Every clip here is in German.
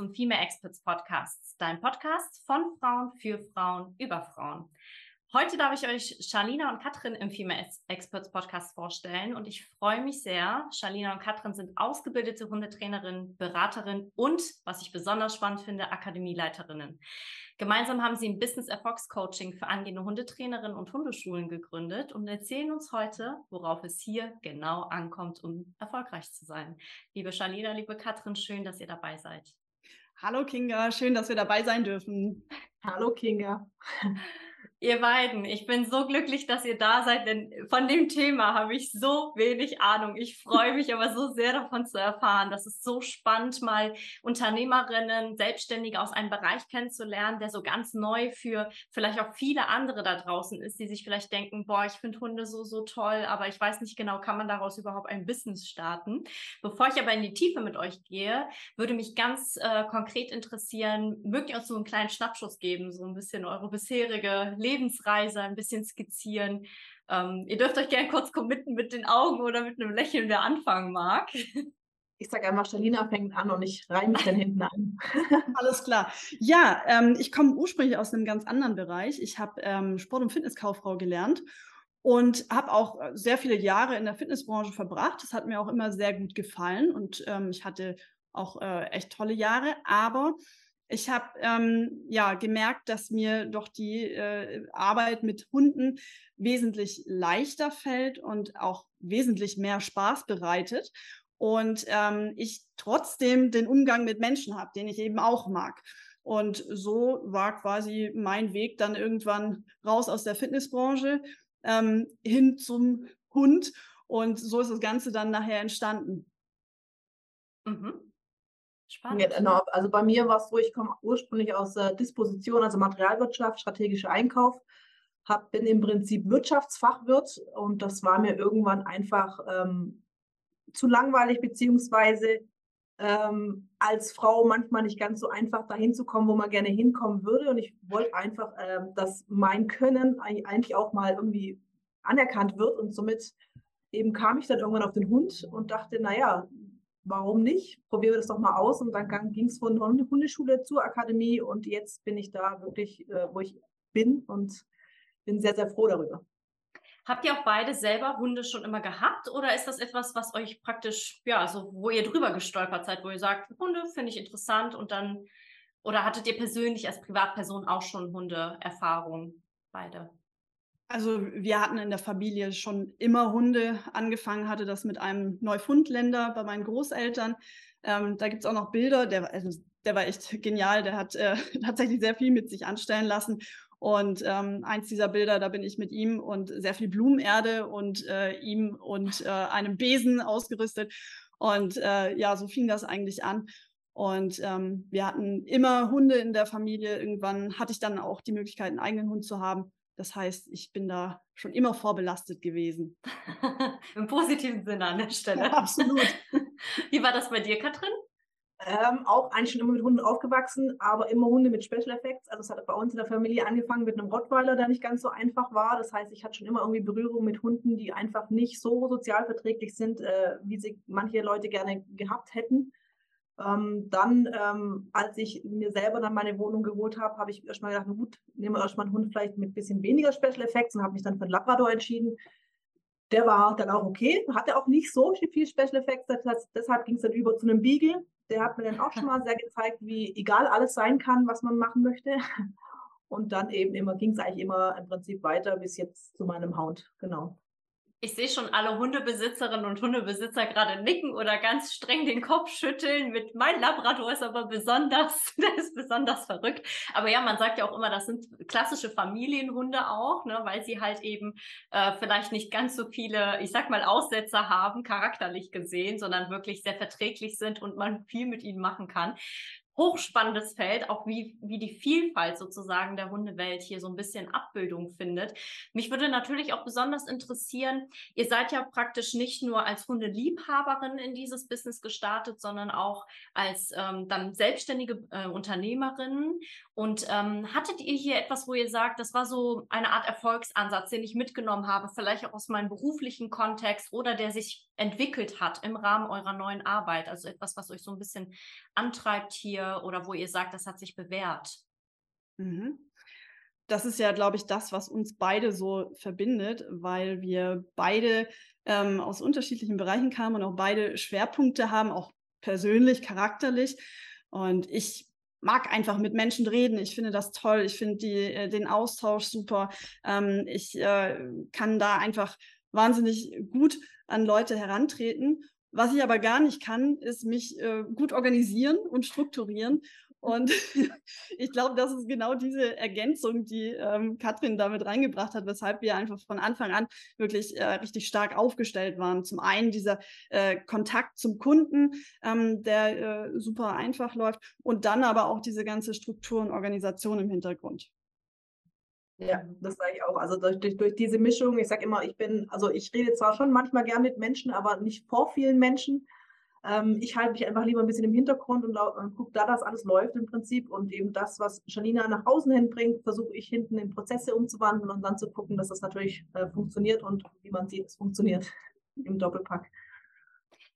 zum Female Experts Podcast, dein Podcast von Frauen für Frauen über Frauen. Heute darf ich euch Charlina und Katrin im Female Experts Podcast vorstellen und ich freue mich sehr. Charlina und Katrin sind ausgebildete Hundetrainerinnen, Beraterinnen und, was ich besonders spannend finde, Akademieleiterinnen. Gemeinsam haben sie ein Business Erfolgscoaching für angehende Hundetrainerinnen und Hundeschulen gegründet und erzählen uns heute, worauf es hier genau ankommt, um erfolgreich zu sein. Liebe Charlina, liebe Katrin, schön, dass ihr dabei seid. Hallo Kinga, schön, dass wir dabei sein dürfen. Hallo Kinga. Ihr beiden, ich bin so glücklich, dass ihr da seid, denn von dem Thema habe ich so wenig Ahnung. Ich freue mich aber so sehr davon zu erfahren. Das ist so spannend, mal Unternehmerinnen, Selbstständige aus einem Bereich kennenzulernen, der so ganz neu für vielleicht auch viele andere da draußen ist, die sich vielleicht denken, boah, ich finde Hunde so, so toll, aber ich weiß nicht genau, kann man daraus überhaupt ein Business starten? Bevor ich aber in die Tiefe mit euch gehe, würde mich ganz äh, konkret interessieren, mögt ihr uns so einen kleinen Schnappschuss geben, so ein bisschen eure bisherige Lebensweise Lebensreise ein bisschen skizzieren. Ähm, ihr dürft euch gerne kurz committen mit den Augen oder mit einem Lächeln, wer anfangen mag. Ich sage einfach, Stalina fängt an und ich reihe mich dann hinten an. Alles klar. Ja, ähm, ich komme ursprünglich aus einem ganz anderen Bereich. Ich habe ähm, Sport- und Fitnesskauffrau gelernt und habe auch äh, sehr viele Jahre in der Fitnessbranche verbracht. Das hat mir auch immer sehr gut gefallen und ähm, ich hatte auch äh, echt tolle Jahre. Aber ich habe ähm, ja gemerkt, dass mir doch die äh, Arbeit mit Hunden wesentlich leichter fällt und auch wesentlich mehr Spaß bereitet. Und ähm, ich trotzdem den Umgang mit Menschen habe, den ich eben auch mag. Und so war quasi mein Weg dann irgendwann raus aus der Fitnessbranche ähm, hin zum Hund. Und so ist das Ganze dann nachher entstanden. Mhm. Spannend. Genau. Also bei mir war es so, ich komme ursprünglich aus äh, Disposition, also Materialwirtschaft, strategischer Einkauf, hab, bin im Prinzip Wirtschaftsfachwirt und das war mir irgendwann einfach ähm, zu langweilig, beziehungsweise ähm, als Frau manchmal nicht ganz so einfach dahin zu kommen, wo man gerne hinkommen würde. Und ich wollte einfach, ähm, dass mein Können eigentlich auch mal irgendwie anerkannt wird. Und somit eben kam ich dann irgendwann auf den Hund und dachte, naja, warum nicht? Probieren wir das doch mal aus. Und dann ging es von Hundeschule zur Akademie und jetzt bin ich da wirklich, äh, wo ich bin und bin sehr, sehr froh darüber. Habt ihr auch beide selber Hunde schon immer gehabt oder ist das etwas, was euch praktisch, ja, so wo ihr drüber gestolpert seid, wo ihr sagt, Hunde finde ich interessant und dann, oder hattet ihr persönlich als Privatperson auch schon Hundeerfahrung, beide? Also wir hatten in der Familie schon immer Hunde. Angefangen hatte das mit einem Neufundländer bei meinen Großeltern. Ähm, da gibt es auch noch Bilder. Der, also, der war echt genial. Der hat äh, tatsächlich sehr viel mit sich anstellen lassen. Und ähm, eins dieser Bilder, da bin ich mit ihm und sehr viel Blumenerde und äh, ihm und äh, einem Besen ausgerüstet. Und äh, ja, so fing das eigentlich an. Und ähm, wir hatten immer Hunde in der Familie. Irgendwann hatte ich dann auch die Möglichkeit, einen eigenen Hund zu haben. Das heißt, ich bin da schon immer vorbelastet gewesen. Im positiven Sinne an der Stelle. Ja, absolut. Wie war das bei dir, Katrin? Ähm, auch eigentlich schon immer mit Hunden aufgewachsen, aber immer Hunde mit Special Effects. Also es hat bei uns in der Familie angefangen mit einem Rottweiler, der nicht ganz so einfach war. Das heißt, ich hatte schon immer irgendwie Berührung mit Hunden, die einfach nicht so sozialverträglich sind, äh, wie sie manche Leute gerne gehabt hätten. Ähm, dann, ähm, als ich mir selber dann meine Wohnung geholt habe, habe ich erstmal gedacht, gut, nehmen wir erstmal einen Hund vielleicht mit ein bisschen weniger Special Effects und habe mich dann für den Labrador entschieden. Der war dann auch okay, hatte auch nicht so viel Special Effects, das, deshalb ging es dann über zu einem Beagle. Der hat mir dann auch schon mal sehr gezeigt, wie egal alles sein kann, was man machen möchte. Und dann eben immer ging es eigentlich immer im Prinzip weiter bis jetzt zu meinem Hound, genau. Ich sehe schon alle Hundebesitzerinnen und Hundebesitzer gerade nicken oder ganz streng den Kopf schütteln. Mit mein Labrador ist aber besonders, der ist besonders verrückt. Aber ja, man sagt ja auch immer, das sind klassische Familienhunde auch, ne, weil sie halt eben äh, vielleicht nicht ganz so viele, ich sag mal, Aussetzer haben, charakterlich gesehen, sondern wirklich sehr verträglich sind und man viel mit ihnen machen kann hochspannendes Feld, auch wie, wie die Vielfalt sozusagen der Hundewelt hier so ein bisschen Abbildung findet. Mich würde natürlich auch besonders interessieren, ihr seid ja praktisch nicht nur als Hundeliebhaberin in dieses Business gestartet, sondern auch als ähm, dann selbstständige äh, Unternehmerin. Und ähm, hattet ihr hier etwas, wo ihr sagt, das war so eine Art Erfolgsansatz, den ich mitgenommen habe, vielleicht auch aus meinem beruflichen Kontext oder der sich entwickelt hat im Rahmen eurer neuen Arbeit? Also etwas, was euch so ein bisschen antreibt hier oder wo ihr sagt, das hat sich bewährt? Mhm. Das ist ja, glaube ich, das, was uns beide so verbindet, weil wir beide ähm, aus unterschiedlichen Bereichen kamen und auch beide Schwerpunkte haben, auch persönlich, charakterlich. Und ich mag einfach mit Menschen reden. Ich finde das toll. Ich finde äh, den Austausch super. Ähm, ich äh, kann da einfach wahnsinnig gut an Leute herantreten. Was ich aber gar nicht kann, ist mich äh, gut organisieren und strukturieren. Und ich glaube, das ist genau diese Ergänzung, die ähm, Katrin damit reingebracht hat, weshalb wir einfach von Anfang an wirklich äh, richtig stark aufgestellt waren. Zum einen dieser äh, Kontakt zum Kunden, ähm, der äh, super einfach läuft und dann aber auch diese ganze Struktur und Organisation im Hintergrund. Ja, das sage ich auch. Also durch, durch, diese Mischung, ich sage immer, ich bin, also ich rede zwar schon manchmal gern mit Menschen, aber nicht vor vielen Menschen. Ähm, ich halte mich einfach lieber ein bisschen im Hintergrund und, und gucke da, dass alles läuft im Prinzip. Und eben das, was Janina nach außen hin bringt, versuche ich hinten in Prozesse umzuwandeln und dann zu gucken, dass das natürlich äh, funktioniert und wie man sieht, es funktioniert im Doppelpack.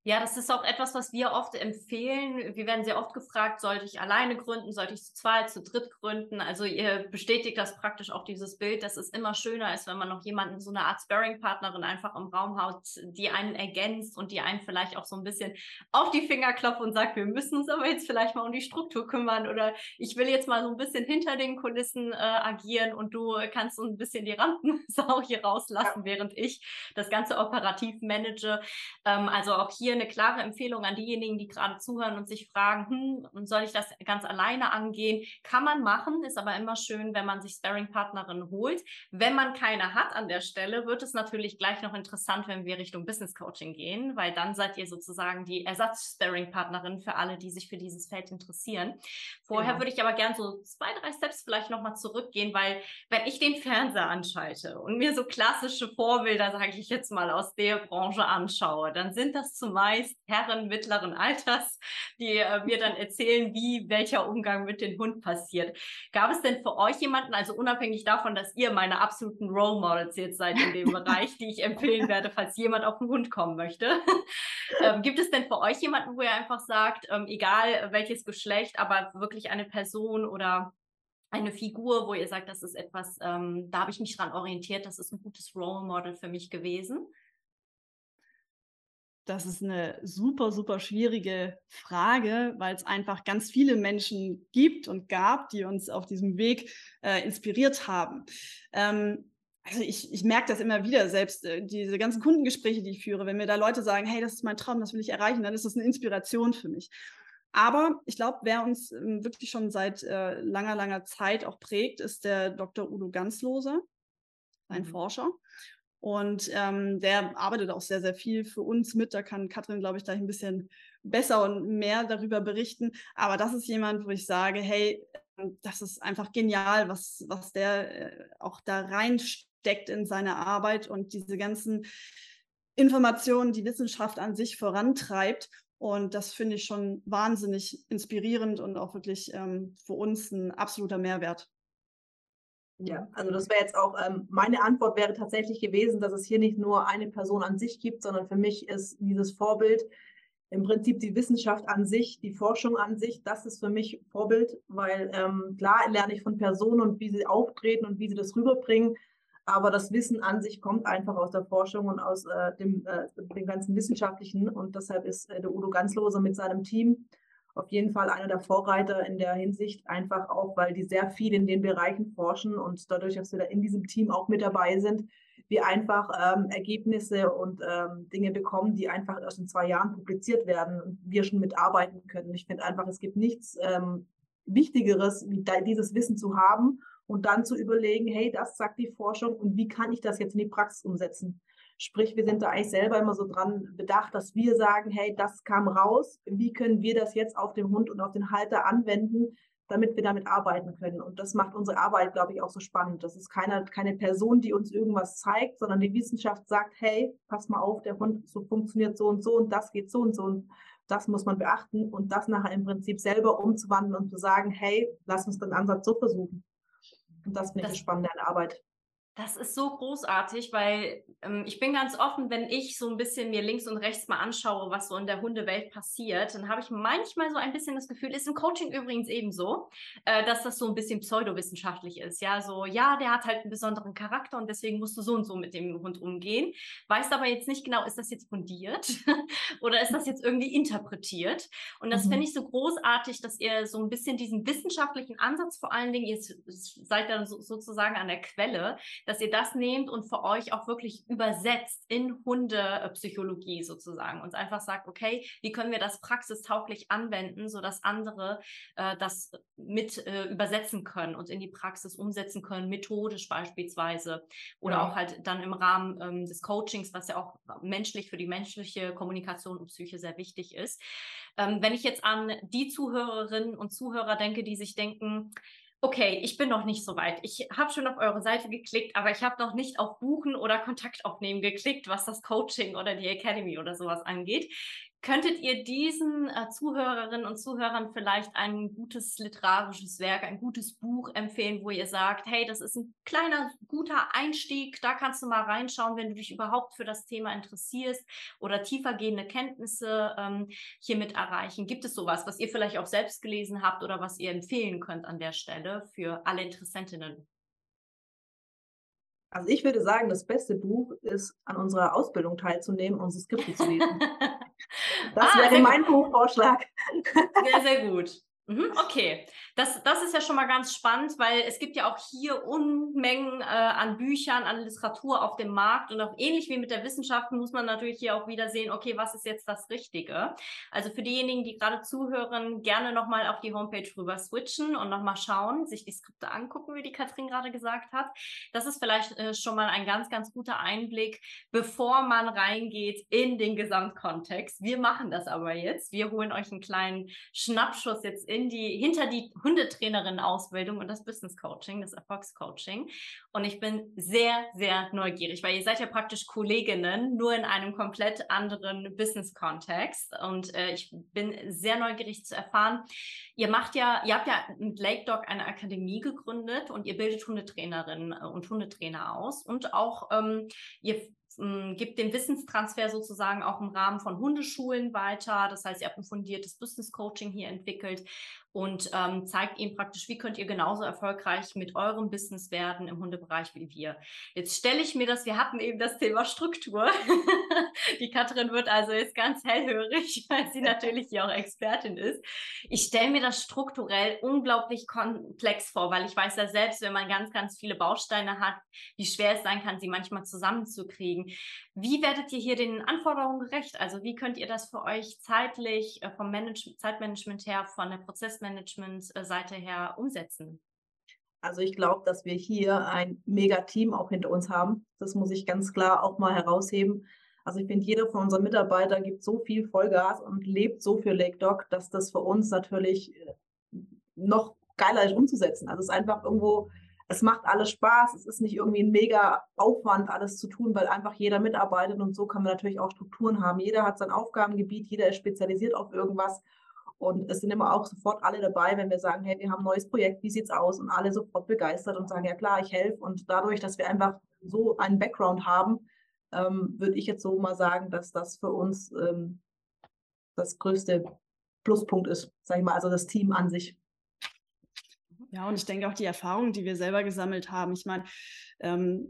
Ja, das ist auch etwas, was wir oft empfehlen. Wir werden sehr oft gefragt, sollte ich alleine gründen, sollte ich zu zweit, zu dritt gründen? Also ihr bestätigt das praktisch auch dieses Bild, dass es immer schöner ist, wenn man noch jemanden, so eine Art Sparring-Partnerin einfach im Raum haut, die einen ergänzt und die einen vielleicht auch so ein bisschen auf die Finger klopft und sagt, wir müssen uns aber jetzt vielleicht mal um die Struktur kümmern oder ich will jetzt mal so ein bisschen hinter den Kulissen äh, agieren und du kannst so ein bisschen die Rampensau hier rauslassen, während ich das Ganze operativ manage. Ähm, also auch hier eine klare Empfehlung an diejenigen, die gerade zuhören und sich fragen, hm, soll ich das ganz alleine angehen? Kann man machen, ist aber immer schön, wenn man sich Sparing-Partnerin holt. Wenn man keine hat an der Stelle, wird es natürlich gleich noch interessant, wenn wir Richtung Business Coaching gehen, weil dann seid ihr sozusagen die Ersatz-Sparing-Partnerin für alle, die sich für dieses Feld interessieren. Vorher genau. würde ich aber gern so zwei, drei Steps vielleicht nochmal zurückgehen, weil wenn ich den Fernseher anschalte und mir so klassische Vorbilder, sage ich jetzt mal, aus der Branche anschaue, dann sind das zumeist meist Herren mittleren Alters, die äh, mir dann erzählen, wie welcher Umgang mit dem Hund passiert. Gab es denn für euch jemanden, also unabhängig davon, dass ihr meine absoluten Role Models jetzt seid in dem Bereich, die ich empfehlen werde, falls jemand auf den Hund kommen möchte, ähm, gibt es denn für euch jemanden, wo ihr einfach sagt, ähm, egal welches Geschlecht, aber wirklich eine Person oder eine Figur, wo ihr sagt, das ist etwas, ähm, da habe ich mich dran orientiert, das ist ein gutes Role Model für mich gewesen? Das ist eine super, super schwierige Frage, weil es einfach ganz viele Menschen gibt und gab, die uns auf diesem Weg äh, inspiriert haben. Ähm, also ich, ich merke das immer wieder, selbst äh, diese ganzen Kundengespräche, die ich führe, wenn mir da Leute sagen, hey, das ist mein Traum, das will ich erreichen, dann ist das eine Inspiration für mich. Aber ich glaube, wer uns ähm, wirklich schon seit äh, langer, langer Zeit auch prägt, ist der Dr. Udo Ganzloser, ein mhm. Forscher. Und ähm, der arbeitet auch sehr, sehr viel für uns mit. Da kann Katrin, glaube ich, gleich ein bisschen besser und mehr darüber berichten. Aber das ist jemand, wo ich sage, hey, ähm, das ist einfach genial, was, was der äh, auch da reinsteckt in seine Arbeit und diese ganzen Informationen, die Wissenschaft an sich vorantreibt. Und das finde ich schon wahnsinnig inspirierend und auch wirklich ähm, für uns ein absoluter Mehrwert. Ja, also das wäre jetzt auch, ähm, meine Antwort wäre tatsächlich gewesen, dass es hier nicht nur eine Person an sich gibt, sondern für mich ist dieses Vorbild im Prinzip die Wissenschaft an sich, die Forschung an sich, das ist für mich Vorbild, weil ähm, klar lerne ich von Personen und wie sie auftreten und wie sie das rüberbringen, aber das Wissen an sich kommt einfach aus der Forschung und aus äh, dem, äh, dem ganzen Wissenschaftlichen. Und deshalb ist äh, der Udo Ganzloser mit seinem Team auf jeden Fall einer der Vorreiter in der Hinsicht, einfach auch, weil die sehr viel in den Bereichen forschen und dadurch, dass wir da in diesem Team auch mit dabei sind, wir einfach ähm, Ergebnisse und ähm, Dinge bekommen, die einfach erst in zwei Jahren publiziert werden und wir schon mitarbeiten können. Ich finde einfach, es gibt nichts ähm, Wichtigeres, wie da, dieses Wissen zu haben und dann zu überlegen, hey, das sagt die Forschung und wie kann ich das jetzt in die Praxis umsetzen? Sprich, wir sind da eigentlich selber immer so dran bedacht, dass wir sagen, hey, das kam raus, wie können wir das jetzt auf den Hund und auf den Halter anwenden, damit wir damit arbeiten können. Und das macht unsere Arbeit, glaube ich, auch so spannend. Das ist keine, keine Person, die uns irgendwas zeigt, sondern die Wissenschaft sagt, hey, pass mal auf, der Hund so funktioniert so und so und das geht so und so und das muss man beachten und das nachher im Prinzip selber umzuwandeln und zu sagen, hey, lass uns den Ansatz so versuchen. Und das finde ich das, spannend an der Arbeit. Das ist so großartig, weil ähm, ich bin ganz offen, wenn ich so ein bisschen mir links und rechts mal anschaue, was so in der Hundewelt passiert, dann habe ich manchmal so ein bisschen das Gefühl, ist im Coaching übrigens ebenso, äh, dass das so ein bisschen pseudowissenschaftlich ist. Ja, so, ja, der hat halt einen besonderen Charakter und deswegen musst du so und so mit dem Hund umgehen. Weißt aber jetzt nicht genau, ist das jetzt fundiert oder ist das jetzt irgendwie interpretiert? Und das mhm. finde ich so großartig, dass ihr so ein bisschen diesen wissenschaftlichen Ansatz vor allen Dingen, ihr seid dann so, sozusagen an der Quelle, dass ihr das nehmt und für euch auch wirklich übersetzt in Hundepsychologie sozusagen und einfach sagt, okay, wie können wir das praxistauglich anwenden, sodass andere äh, das mit äh, übersetzen können und in die Praxis umsetzen können, methodisch beispielsweise oder ja. auch halt dann im Rahmen ähm, des Coachings, was ja auch menschlich für die menschliche Kommunikation und Psyche sehr wichtig ist. Ähm, wenn ich jetzt an die Zuhörerinnen und Zuhörer denke, die sich denken, okay, ich bin noch nicht so weit. Ich habe schon auf eure Seite geklickt, aber ich habe noch nicht auf Buchen oder Kontakt aufnehmen geklickt, was das Coaching oder die Academy oder sowas angeht. Könntet ihr diesen äh, Zuhörerinnen und Zuhörern vielleicht ein gutes literarisches Werk, ein gutes Buch empfehlen, wo ihr sagt, hey, das ist ein kleiner, guter Einstieg, da kannst du mal reinschauen, wenn du dich überhaupt für das Thema interessierst oder tiefergehende Kenntnisse ähm, hiermit erreichen? Gibt es sowas, was ihr vielleicht auch selbst gelesen habt oder was ihr empfehlen könnt an der Stelle für alle Interessentinnen? Also ich würde sagen, das beste Buch ist, an unserer Ausbildung teilzunehmen und Skripte zu lesen. Das ah, wäre mein Buchvorschlag. Sehr, sehr gut. Mhm, okay, das, das ist ja schon mal ganz spannend, weil es gibt ja auch hier Unmengen äh, an Büchern, an Literatur auf dem Markt und auch ähnlich wie mit der Wissenschaft muss man natürlich hier auch wieder sehen, okay, was ist jetzt das Richtige? Also für diejenigen, die gerade zuhören, gerne nochmal auf die Homepage rüber switchen und nochmal schauen, sich die Skripte angucken, wie die Katrin gerade gesagt hat. Das ist vielleicht äh, schon mal ein ganz, ganz guter Einblick, bevor man reingeht in den Gesamtkontext. Wir machen das aber jetzt. Wir holen euch einen kleinen Schnappschuss jetzt in die, hinter die Hundetrainerin-Ausbildung und das Business Coaching, das Erfolgscoaching. Und ich bin sehr, sehr neugierig, weil ihr seid ja praktisch Kolleginnen, nur in einem komplett anderen Business-Kontext. Und äh, ich bin sehr neugierig zu erfahren. Ihr macht ja, ihr habt ja mit Lake Dog eine Akademie gegründet und ihr bildet Hundetrainerinnen äh, und Hundetrainer aus und auch ähm, ihr ähm, gibt den Wissenstransfer sozusagen auch im Rahmen von Hundeschulen weiter. Das heißt, ihr habt ein fundiertes Business Coaching hier entwickelt und ähm, zeigt ihm praktisch, wie könnt ihr genauso erfolgreich mit eurem Business werden im Hundebereich wie wir. Jetzt stelle ich mir das, wir hatten eben das Thema Struktur. Die Katrin wird also jetzt ganz hellhörig, weil sie natürlich hier auch Expertin ist. Ich stelle mir das strukturell unglaublich komplex vor, weil ich weiß ja selbst, wenn man ganz, ganz viele Bausteine hat, wie schwer es sein kann, sie manchmal zusammenzukriegen. Wie werdet ihr hier den Anforderungen gerecht? Also wie könnt ihr das für euch zeitlich, äh, vom Manage Zeitmanagement her, von der Prozessmanagement-Seite her umsetzen? Also ich glaube, dass wir hier ein mega Team auch hinter uns haben. Das muss ich ganz klar auch mal herausheben. Also ich finde, jeder von unseren Mitarbeitern gibt so viel Vollgas und lebt so für Lake Dog, dass das für uns natürlich äh, noch geiler ist umzusetzen. Also es ist einfach irgendwo es macht alles Spaß, es ist nicht irgendwie ein mega Aufwand, alles zu tun, weil einfach jeder mitarbeitet und so kann man natürlich auch Strukturen haben. Jeder hat sein Aufgabengebiet, jeder ist spezialisiert auf irgendwas und es sind immer auch sofort alle dabei, wenn wir sagen, hey, wir haben ein neues Projekt, wie sieht's aus? Und alle sofort begeistert und sagen, ja klar, ich helfe. Und dadurch, dass wir einfach so einen Background haben, ähm, würde ich jetzt so mal sagen, dass das für uns ähm, das größte Pluspunkt ist, sage ich mal, also das Team an sich. Ja, und ich denke auch die Erfahrungen, die wir selber gesammelt haben. Ich meine, ähm,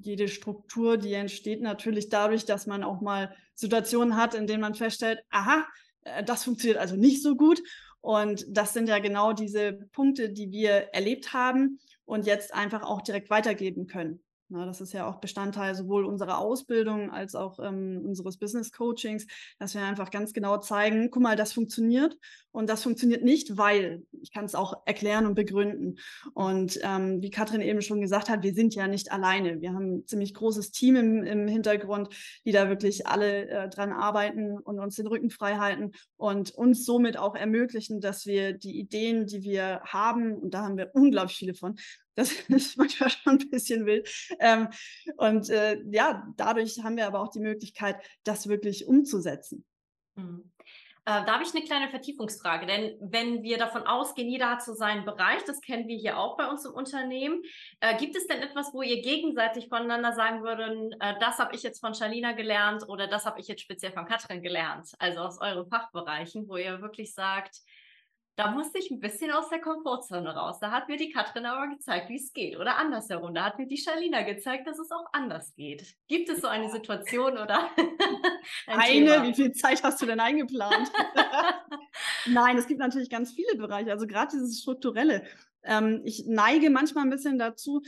jede Struktur, die entsteht natürlich dadurch, dass man auch mal Situationen hat, in denen man feststellt, aha, das funktioniert also nicht so gut. Und das sind ja genau diese Punkte, die wir erlebt haben und jetzt einfach auch direkt weitergeben können. Na, das ist ja auch Bestandteil sowohl unserer Ausbildung als auch ähm, unseres Business Coachings, dass wir einfach ganz genau zeigen, guck mal, das funktioniert und das funktioniert nicht, weil ich kann es auch erklären und begründen. Und ähm, wie Katrin eben schon gesagt hat, wir sind ja nicht alleine. Wir haben ein ziemlich großes Team im, im Hintergrund, die da wirklich alle äh, dran arbeiten und uns den Rücken frei halten und uns somit auch ermöglichen, dass wir die Ideen, die wir haben, und da haben wir unglaublich viele von, das ist manchmal schon ein bisschen wild. Ähm, und äh, ja, dadurch haben wir aber auch die Möglichkeit, das wirklich umzusetzen. Mhm. Äh, da habe ich eine kleine Vertiefungsfrage, denn wenn wir davon ausgehen, jeder hat so seinen Bereich, das kennen wir hier auch bei uns im Unternehmen, äh, gibt es denn etwas, wo ihr gegenseitig voneinander sagen würden, äh, das habe ich jetzt von Shalina gelernt oder das habe ich jetzt speziell von Katrin gelernt, also aus euren Fachbereichen, wo ihr wirklich sagt, da musste ich ein bisschen aus der Komfortzone raus. Da hat mir die Katrin aber gezeigt, wie es geht. Oder andersherum. Da hat mir die Shalina gezeigt, dass es auch anders geht. Gibt es so eine Situation oder? ein eine, Thema? wie viel Zeit hast du denn eingeplant? Nein, es gibt natürlich ganz viele Bereiche. Also gerade dieses Strukturelle. Ähm, ich neige manchmal ein bisschen dazu,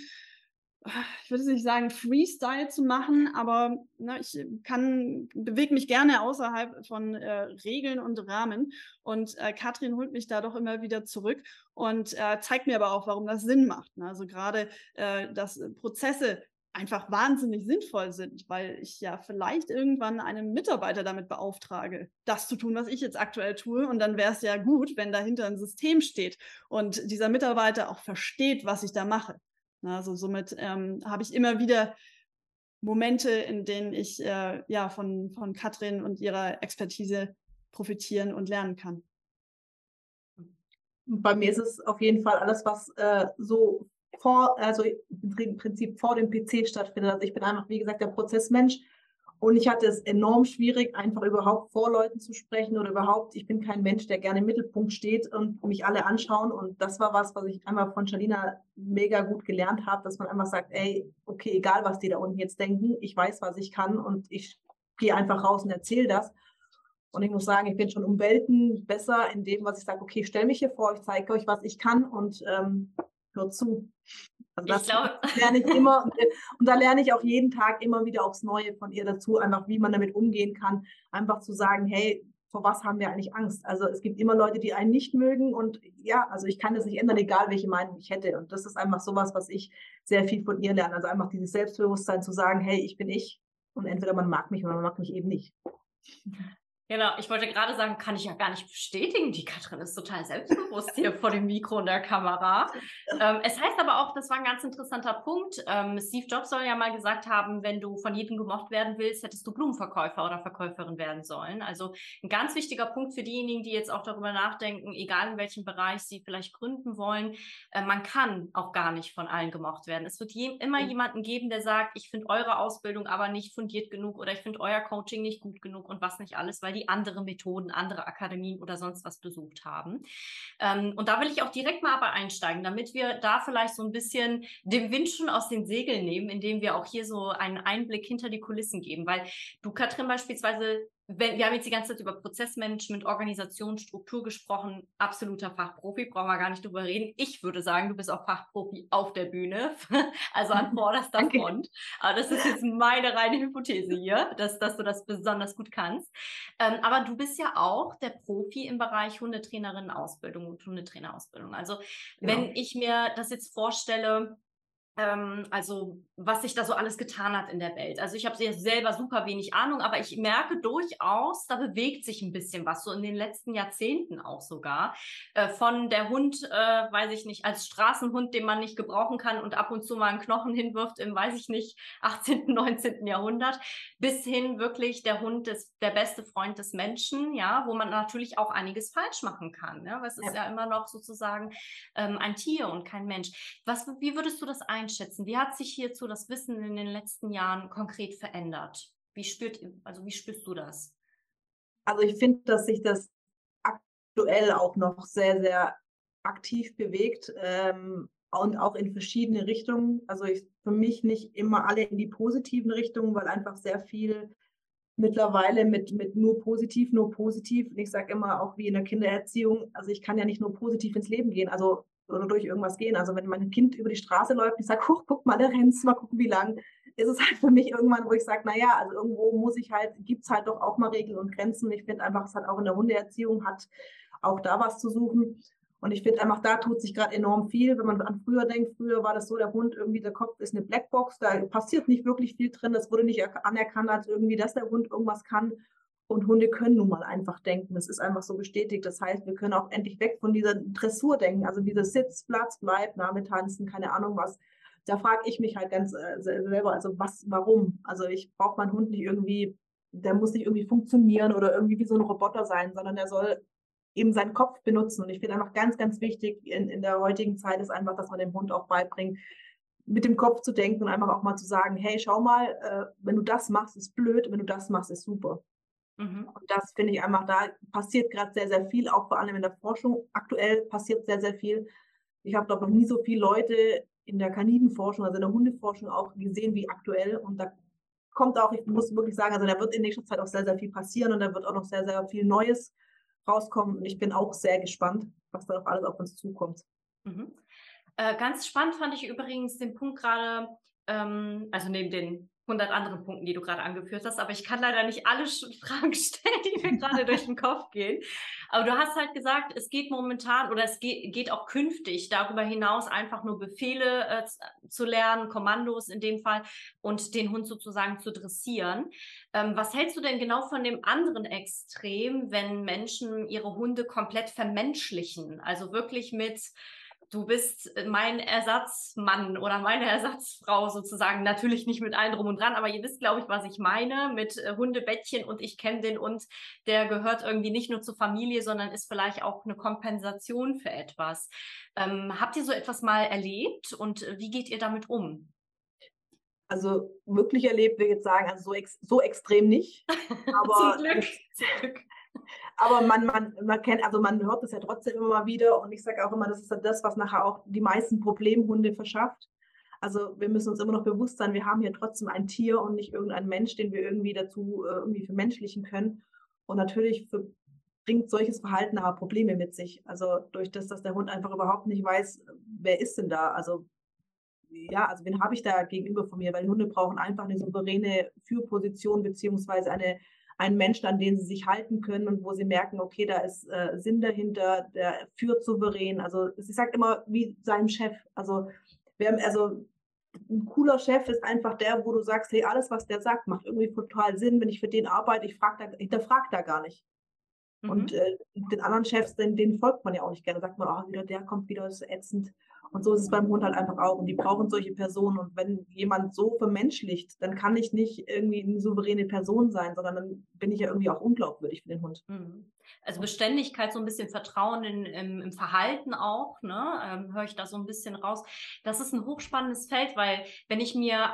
ich würde nicht sagen, Freestyle zu machen, aber ne, ich kann, bewege mich gerne außerhalb von äh, Regeln und Rahmen. Und äh, Katrin holt mich da doch immer wieder zurück und äh, zeigt mir aber auch, warum das Sinn macht. Ne? Also gerade, äh, dass Prozesse einfach wahnsinnig sinnvoll sind, weil ich ja vielleicht irgendwann einen Mitarbeiter damit beauftrage, das zu tun, was ich jetzt aktuell tue. Und dann wäre es ja gut, wenn dahinter ein System steht und dieser Mitarbeiter auch versteht, was ich da mache. Also somit ähm, habe ich immer wieder Momente, in denen ich äh, ja von, von Katrin und ihrer Expertise profitieren und lernen kann. Bei mir ist es auf jeden Fall alles, was äh, so vor, also im Prinzip vor dem PC stattfindet. Also ich bin einfach, wie gesagt, der Prozessmensch und ich hatte es enorm schwierig, einfach überhaupt vor Leuten zu sprechen oder überhaupt, ich bin kein Mensch, der gerne im Mittelpunkt steht und mich alle anschauen. Und das war was, was ich einmal von Shalina mega gut gelernt habe, dass man einfach sagt, ey, okay, egal was die da unten jetzt denken, ich weiß, was ich kann und ich gehe einfach raus und erzähle das. Und ich muss sagen, ich bin schon um Welten besser in dem, was ich sage, okay, stell mich hier vor, ich zeige euch, was ich kann und ähm, hört zu. Also das glaub... lerne ich immer und da lerne ich auch jeden Tag immer wieder aufs Neue von ihr dazu, einfach wie man damit umgehen kann, einfach zu sagen, hey, vor was haben wir eigentlich Angst? Also es gibt immer Leute, die einen nicht mögen und ja, also ich kann das nicht ändern, egal welche Meinung ich hätte. Und das ist einfach sowas, was ich sehr viel von ihr lerne. Also einfach dieses Selbstbewusstsein zu sagen, hey, ich bin ich und entweder man mag mich oder man mag mich eben nicht. Genau, ich wollte gerade sagen, kann ich ja gar nicht bestätigen. Die Katrin ist total selbstbewusst hier vor dem Mikro und der Kamera. Ähm, es heißt aber auch, das war ein ganz interessanter Punkt. Ähm, Steve Jobs soll ja mal gesagt haben, wenn du von jedem gemocht werden willst, hättest du Blumenverkäufer oder Verkäuferin werden sollen. Also ein ganz wichtiger Punkt für diejenigen, die jetzt auch darüber nachdenken, egal in welchem Bereich sie vielleicht gründen wollen, äh, man kann auch gar nicht von allen gemocht werden. Es wird je, immer mhm. jemanden geben, der sagt, ich finde eure Ausbildung aber nicht fundiert genug oder ich finde euer Coaching nicht gut genug und was nicht alles, weil die die andere Methoden, andere Akademien oder sonst was besucht haben. Ähm, und da will ich auch direkt mal aber einsteigen, damit wir da vielleicht so ein bisschen den Wind schon aus den Segeln nehmen, indem wir auch hier so einen Einblick hinter die Kulissen geben. Weil du, Katrin, beispielsweise wenn, wir haben jetzt die ganze Zeit über Prozessmanagement, Organisation, Struktur gesprochen. Absoluter Fachprofi, brauchen wir gar nicht drüber reden. Ich würde sagen, du bist auch Fachprofi auf der Bühne, also an vorderster Front. Aber das ist jetzt meine reine Hypothese hier, dass, dass du das besonders gut kannst. Ähm, aber du bist ja auch der Profi im Bereich Hundetrainerinnen-Ausbildung und Hundetrainerausbildung. Also wenn ja. ich mir das jetzt vorstelle, also was sich da so alles getan hat in der Welt. Also ich habe selber super wenig Ahnung, aber ich merke durchaus, da bewegt sich ein bisschen was, so in den letzten Jahrzehnten auch sogar. Äh, von der Hund, äh, weiß ich nicht, als Straßenhund, den man nicht gebrauchen kann und ab und zu mal einen Knochen hinwirft im, weiß ich nicht, 18., 19. Jahrhundert, bis hin wirklich der Hund ist der beste Freund des Menschen, ja, wo man natürlich auch einiges falsch machen kann. Ja? Was ist ja. ja immer noch sozusagen ähm, ein Tier und kein Mensch. Was, wie würdest du das ein einschätzen? Wie hat sich hierzu das Wissen in den letzten Jahren konkret verändert? Wie spürt, also wie spürst du das? Also ich finde, dass sich das aktuell auch noch sehr, sehr aktiv bewegt ähm, und auch in verschiedene Richtungen. Also ich, für mich nicht immer alle in die positiven Richtungen, weil einfach sehr viel mittlerweile mit, mit nur positiv, nur positiv. Und ich sage immer auch wie in der Kindererziehung, also ich kann ja nicht nur positiv ins Leben gehen. Also oder durch irgendwas gehen. Also wenn mein Kind über die Straße läuft, ich sage, guck mal, der rennt, mal gucken, wie lang, ist es halt für mich irgendwann, wo ich sage, naja, also irgendwo muss ich halt, gibt es halt doch auch mal Regeln und Grenzen. Ich finde einfach, es hat auch in der Hundeerziehung, hat auch da was zu suchen. Und ich finde einfach, da tut sich gerade enorm viel. Wenn man an früher denkt, früher war das so, der Hund irgendwie, der Kopf ist eine Blackbox, da passiert nicht wirklich viel drin. Das wurde nicht anerkannt als irgendwie, dass der Hund irgendwas kann. Und Hunde können nun mal einfach denken. Das ist einfach so bestätigt. Das heißt, wir können auch endlich weg von dieser Dressur denken. Also dieses Sitz, Platz, Bleib, Name tanzen, keine Ahnung was. Da frage ich mich halt ganz äh, selber, also was, warum? Also ich brauche meinen Hund nicht irgendwie der muss nicht irgendwie funktionieren oder irgendwie wie so ein Roboter sein, sondern der soll eben seinen Kopf benutzen. Und ich finde einfach ganz, ganz wichtig in, in der heutigen Zeit ist einfach, dass man dem Hund auch beibringt, mit dem Kopf zu denken und einfach auch mal zu sagen, hey, schau mal, äh, wenn du das machst, ist blöd, wenn du das machst, ist super. Mhm. Und das finde ich einfach, da passiert gerade sehr, sehr viel, auch vor allem in der Forschung. Aktuell passiert sehr, sehr viel. Ich habe, glaube noch nie so viele Leute in der Kanidenforschung, also in der Hundeforschung auch gesehen wie aktuell. Und da kommt auch, ich muss wirklich sagen, also da wird in nächster Zeit auch sehr, sehr viel passieren und da wird auch noch sehr, sehr viel Neues rauskommen. Und ich bin auch sehr gespannt, was da noch alles auf uns zukommt. Mhm. Äh, ganz spannend fand ich übrigens den Punkt gerade, ähm, also neben den 100 anderen Punkten, die du gerade angeführt hast, aber ich kann leider nicht alle Fragen stellen, die mir gerade durch den Kopf gehen. Aber du hast halt gesagt, es geht momentan oder es geht, geht auch künftig darüber hinaus einfach nur Befehle äh, zu lernen, Kommandos in dem Fall und den Hund sozusagen zu dressieren. Ähm, was hältst du denn genau von dem anderen Extrem, wenn Menschen ihre Hunde komplett vermenschlichen? Also wirklich mit du bist mein Ersatzmann oder meine Ersatzfrau sozusagen. Natürlich nicht mit allen drum und dran, aber ihr wisst, glaube ich, was ich meine mit äh, Hundebettchen und ich kenne den und der gehört irgendwie nicht nur zur Familie, sondern ist vielleicht auch eine Kompensation für etwas. Ähm, habt ihr so etwas mal erlebt und äh, wie geht ihr damit um? Also wirklich erlebt, will ich jetzt sagen, also so, ex so extrem nicht. Aber zum Glück. Zum Glück. Aber man, man, man kennt, also man hört es ja trotzdem immer mal wieder und ich sage auch immer, das ist das, was nachher auch die meisten Problemhunde verschafft. Also wir müssen uns immer noch bewusst sein, wir haben hier trotzdem ein Tier und nicht irgendeinen Mensch, den wir irgendwie dazu äh, irgendwie vermenschlichen können. Und natürlich für, bringt solches Verhalten aber Probleme mit sich. Also durch das, dass der Hund einfach überhaupt nicht weiß, wer ist denn da? Also ja, also wen habe ich da gegenüber von mir? Weil Hunde brauchen einfach eine souveräne Führposition beziehungsweise eine einen Menschen, an den sie sich halten können und wo sie merken, okay, da ist äh, Sinn dahinter, der führt souverän. Also ich sage immer wie seinem Chef. Also wir haben, also ein cooler Chef ist einfach der, wo du sagst, hey, alles, was der sagt, macht irgendwie total Sinn. Wenn ich für den arbeite, ich frage da, hinterfrage da gar nicht. Mhm. Und äh, den anderen Chefs, den, denen folgt man ja auch nicht gerne. Sagt man, oh, wieder der kommt wieder, ist ätzend. Und so ist es beim Hund halt einfach auch. Und die brauchen solche Personen. Und wenn jemand so vermenschlicht, dann kann ich nicht irgendwie eine souveräne Person sein, sondern dann bin ich ja irgendwie auch unglaubwürdig für den Hund. Mhm. Also Beständigkeit, so ein bisschen Vertrauen in, im, im Verhalten auch, ne? Ähm, höre ich da so ein bisschen raus. Das ist ein hochspannendes Feld, weil wenn ich mir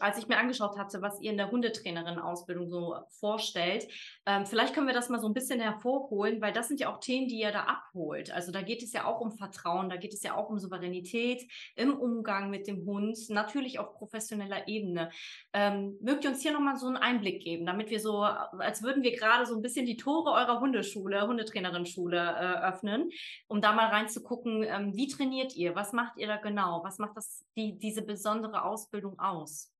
als ich mir angeschaut hatte, was ihr in der Hundetrainerin-Ausbildung so vorstellt, ähm, vielleicht können wir das mal so ein bisschen hervorholen, weil das sind ja auch Themen, die ihr da abholt. Also da geht es ja auch um Vertrauen, da geht es ja auch um Souveränität im Umgang mit dem Hund, natürlich auf professioneller Ebene. Ähm, mögt ihr uns hier nochmal so einen Einblick geben, damit wir so, als würden wir gerade so ein bisschen die Tore eurer Hundeschule Hundeschule, Hundetrainerin-Schule äh, öffnen, um da mal reinzugucken, ähm, wie trainiert ihr? Was macht ihr da genau? Was macht das, die, diese besondere Ausbildung aus?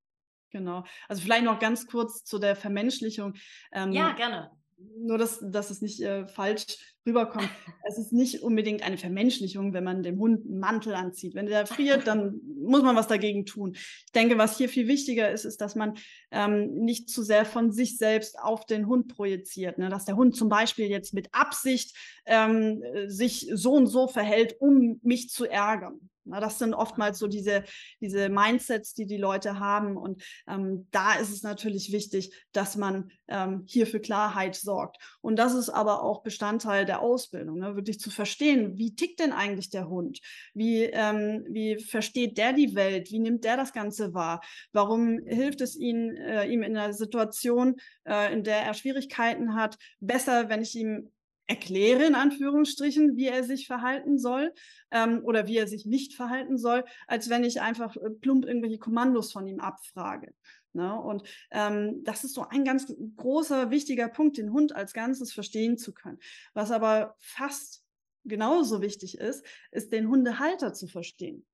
Genau. Also vielleicht noch ganz kurz zu der Vermenschlichung. Ähm, ja, gerne nur, dass, dass es nicht äh, falsch rüberkommt. es ist nicht unbedingt eine Vermenschlichung, wenn man dem Hund einen Mantel anzieht. Wenn der friert, dann muss man was dagegen tun. Ich denke, was hier viel wichtiger ist, ist, dass man ähm, nicht zu sehr von sich selbst auf den Hund projiziert. Ne? Dass der Hund zum Beispiel jetzt mit Absicht ähm, sich so und so verhält, um mich zu ärgern. Na, das sind oftmals so diese, diese Mindsets, die die Leute haben. Und ähm, da ist es natürlich wichtig, dass man ähm, hier für Klarheit sorgt. Und das ist aber auch Bestandteil der Ausbildung, ne? wirklich zu verstehen, wie tickt denn eigentlich der Hund? Wie, ähm, wie versteht der die Welt? Wie nimmt der das Ganze wahr? Warum hilft es ihn, äh, ihm in einer Situation, äh, in der er Schwierigkeiten hat, besser, wenn ich ihm erkläre, in Anführungsstrichen, wie er sich verhalten soll ähm, oder wie er sich nicht verhalten soll, als wenn ich einfach äh, plump irgendwelche Kommandos von ihm abfrage. Ne? Und ähm, das ist so ein ganz großer, wichtiger Punkt, den Hund als Ganzes verstehen zu können. Was aber fast genauso wichtig ist, ist den Hundehalter zu verstehen.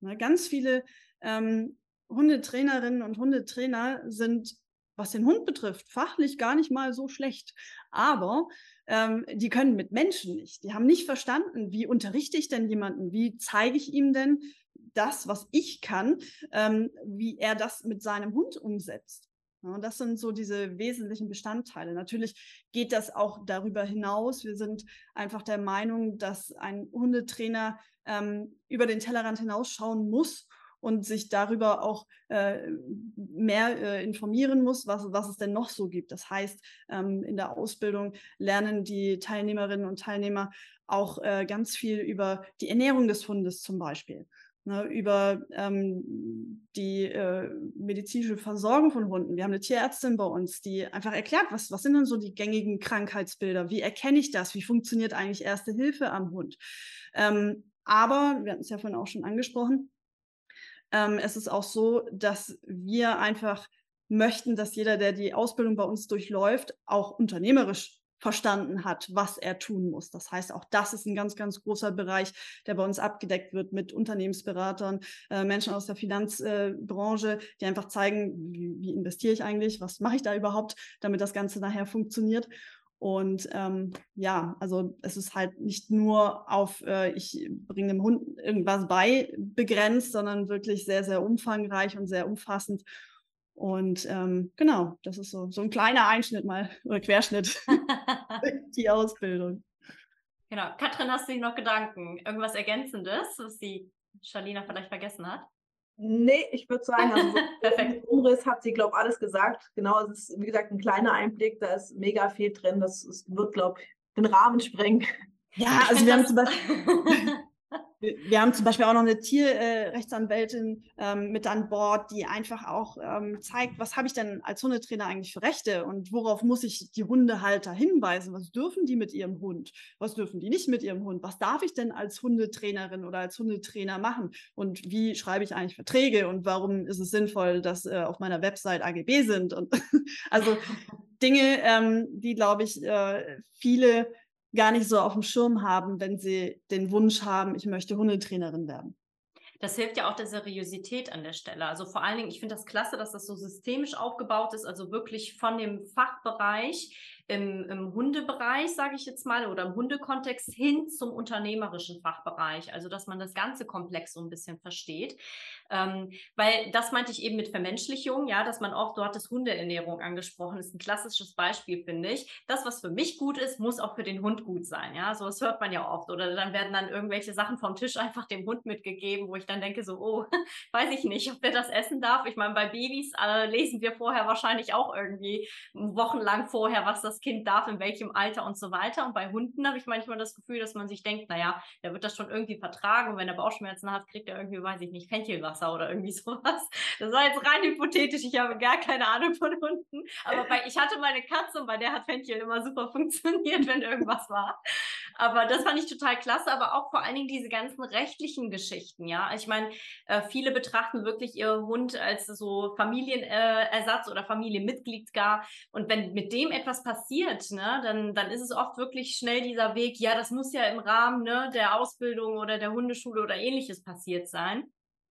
Ne? Ganz viele ähm, Hundetrainerinnen und Hundetrainer sind was den Hund betrifft, fachlich gar nicht mal so schlecht. Aber ähm, die können mit Menschen nicht. Die haben nicht verstanden, wie unterrichte ich denn jemanden? Wie zeige ich ihm denn das, was ich kann, ähm, wie er das mit seinem Hund umsetzt? Ja, das sind so diese wesentlichen Bestandteile. Natürlich geht das auch darüber hinaus. Wir sind einfach der Meinung, dass ein Hundetrainer ähm, über den Tellerrand hinausschauen muss und sich darüber auch äh, mehr äh, informieren muss, was, was es denn noch so gibt. Das heißt, ähm, in der Ausbildung lernen die Teilnehmerinnen und Teilnehmer auch äh, ganz viel über die Ernährung des Hundes zum Beispiel ne, über ähm, die äh, medizinische Versorgung von Hunden. Wir haben eine Tierärztin bei uns, die einfach erklärt, was, was sind denn so die gängigen Krankheitsbilder? Wie erkenne ich das? Wie funktioniert eigentlich Erste Hilfe am Hund? Ähm, aber, wir hatten es ja vorhin auch schon angesprochen, ähm, es ist auch so, dass wir einfach möchten, dass jeder, der die Ausbildung bei uns durchläuft, auch unternehmerisch verstanden hat, was er tun muss. Das heißt, auch das ist ein ganz, ganz großer Bereich, der bei uns abgedeckt wird mit Unternehmensberatern, äh, Menschen aus der Finanzbranche, äh, die einfach zeigen, wie, wie investiere ich eigentlich, was mache ich da überhaupt, damit das Ganze nachher funktioniert. Und ähm, ja, also es ist halt nicht nur auf, äh, ich bringe dem Hund irgendwas bei, begrenzt, sondern wirklich sehr, sehr umfangreich und sehr umfassend. Und ähm, genau, das ist so, so ein kleiner Einschnitt mal oder Querschnitt, die Ausbildung. Genau. Katrin, hast du noch Gedanken? Irgendwas Ergänzendes, was die Shalina vielleicht vergessen hat? Nee, ich würde sagen, also so Perfekt. Umriss hat sie, glaube ich, alles gesagt. Genau, es ist, wie gesagt, ein kleiner Einblick, da ist mega viel drin. Das, das wird, glaube ich, den Rahmen sprengen. Ja, also wir haben zum Beispiel, wir haben zum Beispiel auch noch eine Tierrechtsanwältin äh, ähm, mit an Bord, die einfach auch ähm, zeigt, was habe ich denn als Hundetrainer eigentlich für Rechte und worauf muss ich die Hundehalter hinweisen? Was dürfen die mit ihrem Hund? Was dürfen die nicht mit ihrem Hund? Was darf ich denn als Hundetrainerin oder als Hundetrainer machen? Und wie schreibe ich eigentlich Verträge und warum ist es sinnvoll, dass äh, auf meiner Website AGB sind? Und also Dinge, ähm, die, glaube ich, äh, viele gar nicht so auf dem Schirm haben, wenn sie den Wunsch haben, ich möchte Hundetrainerin werden. Das hilft ja auch der Seriosität an der Stelle. Also vor allen Dingen, ich finde das klasse, dass das so systemisch aufgebaut ist, also wirklich von dem Fachbereich im, im Hundebereich, sage ich jetzt mal, oder im Hundekontext hin zum unternehmerischen Fachbereich. Also dass man das ganze Komplex so ein bisschen versteht. Ähm, weil das meinte ich eben mit Vermenschlichung, ja, dass man oft, du hattest Hundeernährung angesprochen, ist ein klassisches Beispiel, finde ich. Das, was für mich gut ist, muss auch für den Hund gut sein, ja. So, das hört man ja oft. Oder dann werden dann irgendwelche Sachen vom Tisch einfach dem Hund mitgegeben, wo ich dann denke, so, oh, weiß ich nicht, ob der das essen darf. Ich meine, bei Babys äh, lesen wir vorher wahrscheinlich auch irgendwie wochenlang vorher, was das Kind darf, in welchem Alter und so weiter. Und bei Hunden habe ich manchmal das Gefühl, dass man sich denkt, naja, der wird das schon irgendwie vertragen. Und wenn er Bauchschmerzen hat, kriegt er irgendwie, weiß ich nicht, Fenchelwasser Wasser oder irgendwie sowas. Das war jetzt rein hypothetisch, ich habe gar keine Ahnung von Hunden. Aber bei, ich hatte meine Katze und bei der hat Fenchel immer super funktioniert, wenn irgendwas war. Aber das fand ich total klasse, aber auch vor allen Dingen diese ganzen rechtlichen Geschichten, ja. Ich meine, äh, viele betrachten wirklich ihr Hund als so Familienersatz oder Familienmitglied gar. Und wenn mit dem etwas passiert, ne, dann, dann ist es oft wirklich schnell dieser Weg, ja, das muss ja im Rahmen ne, der Ausbildung oder der Hundeschule oder ähnliches passiert sein.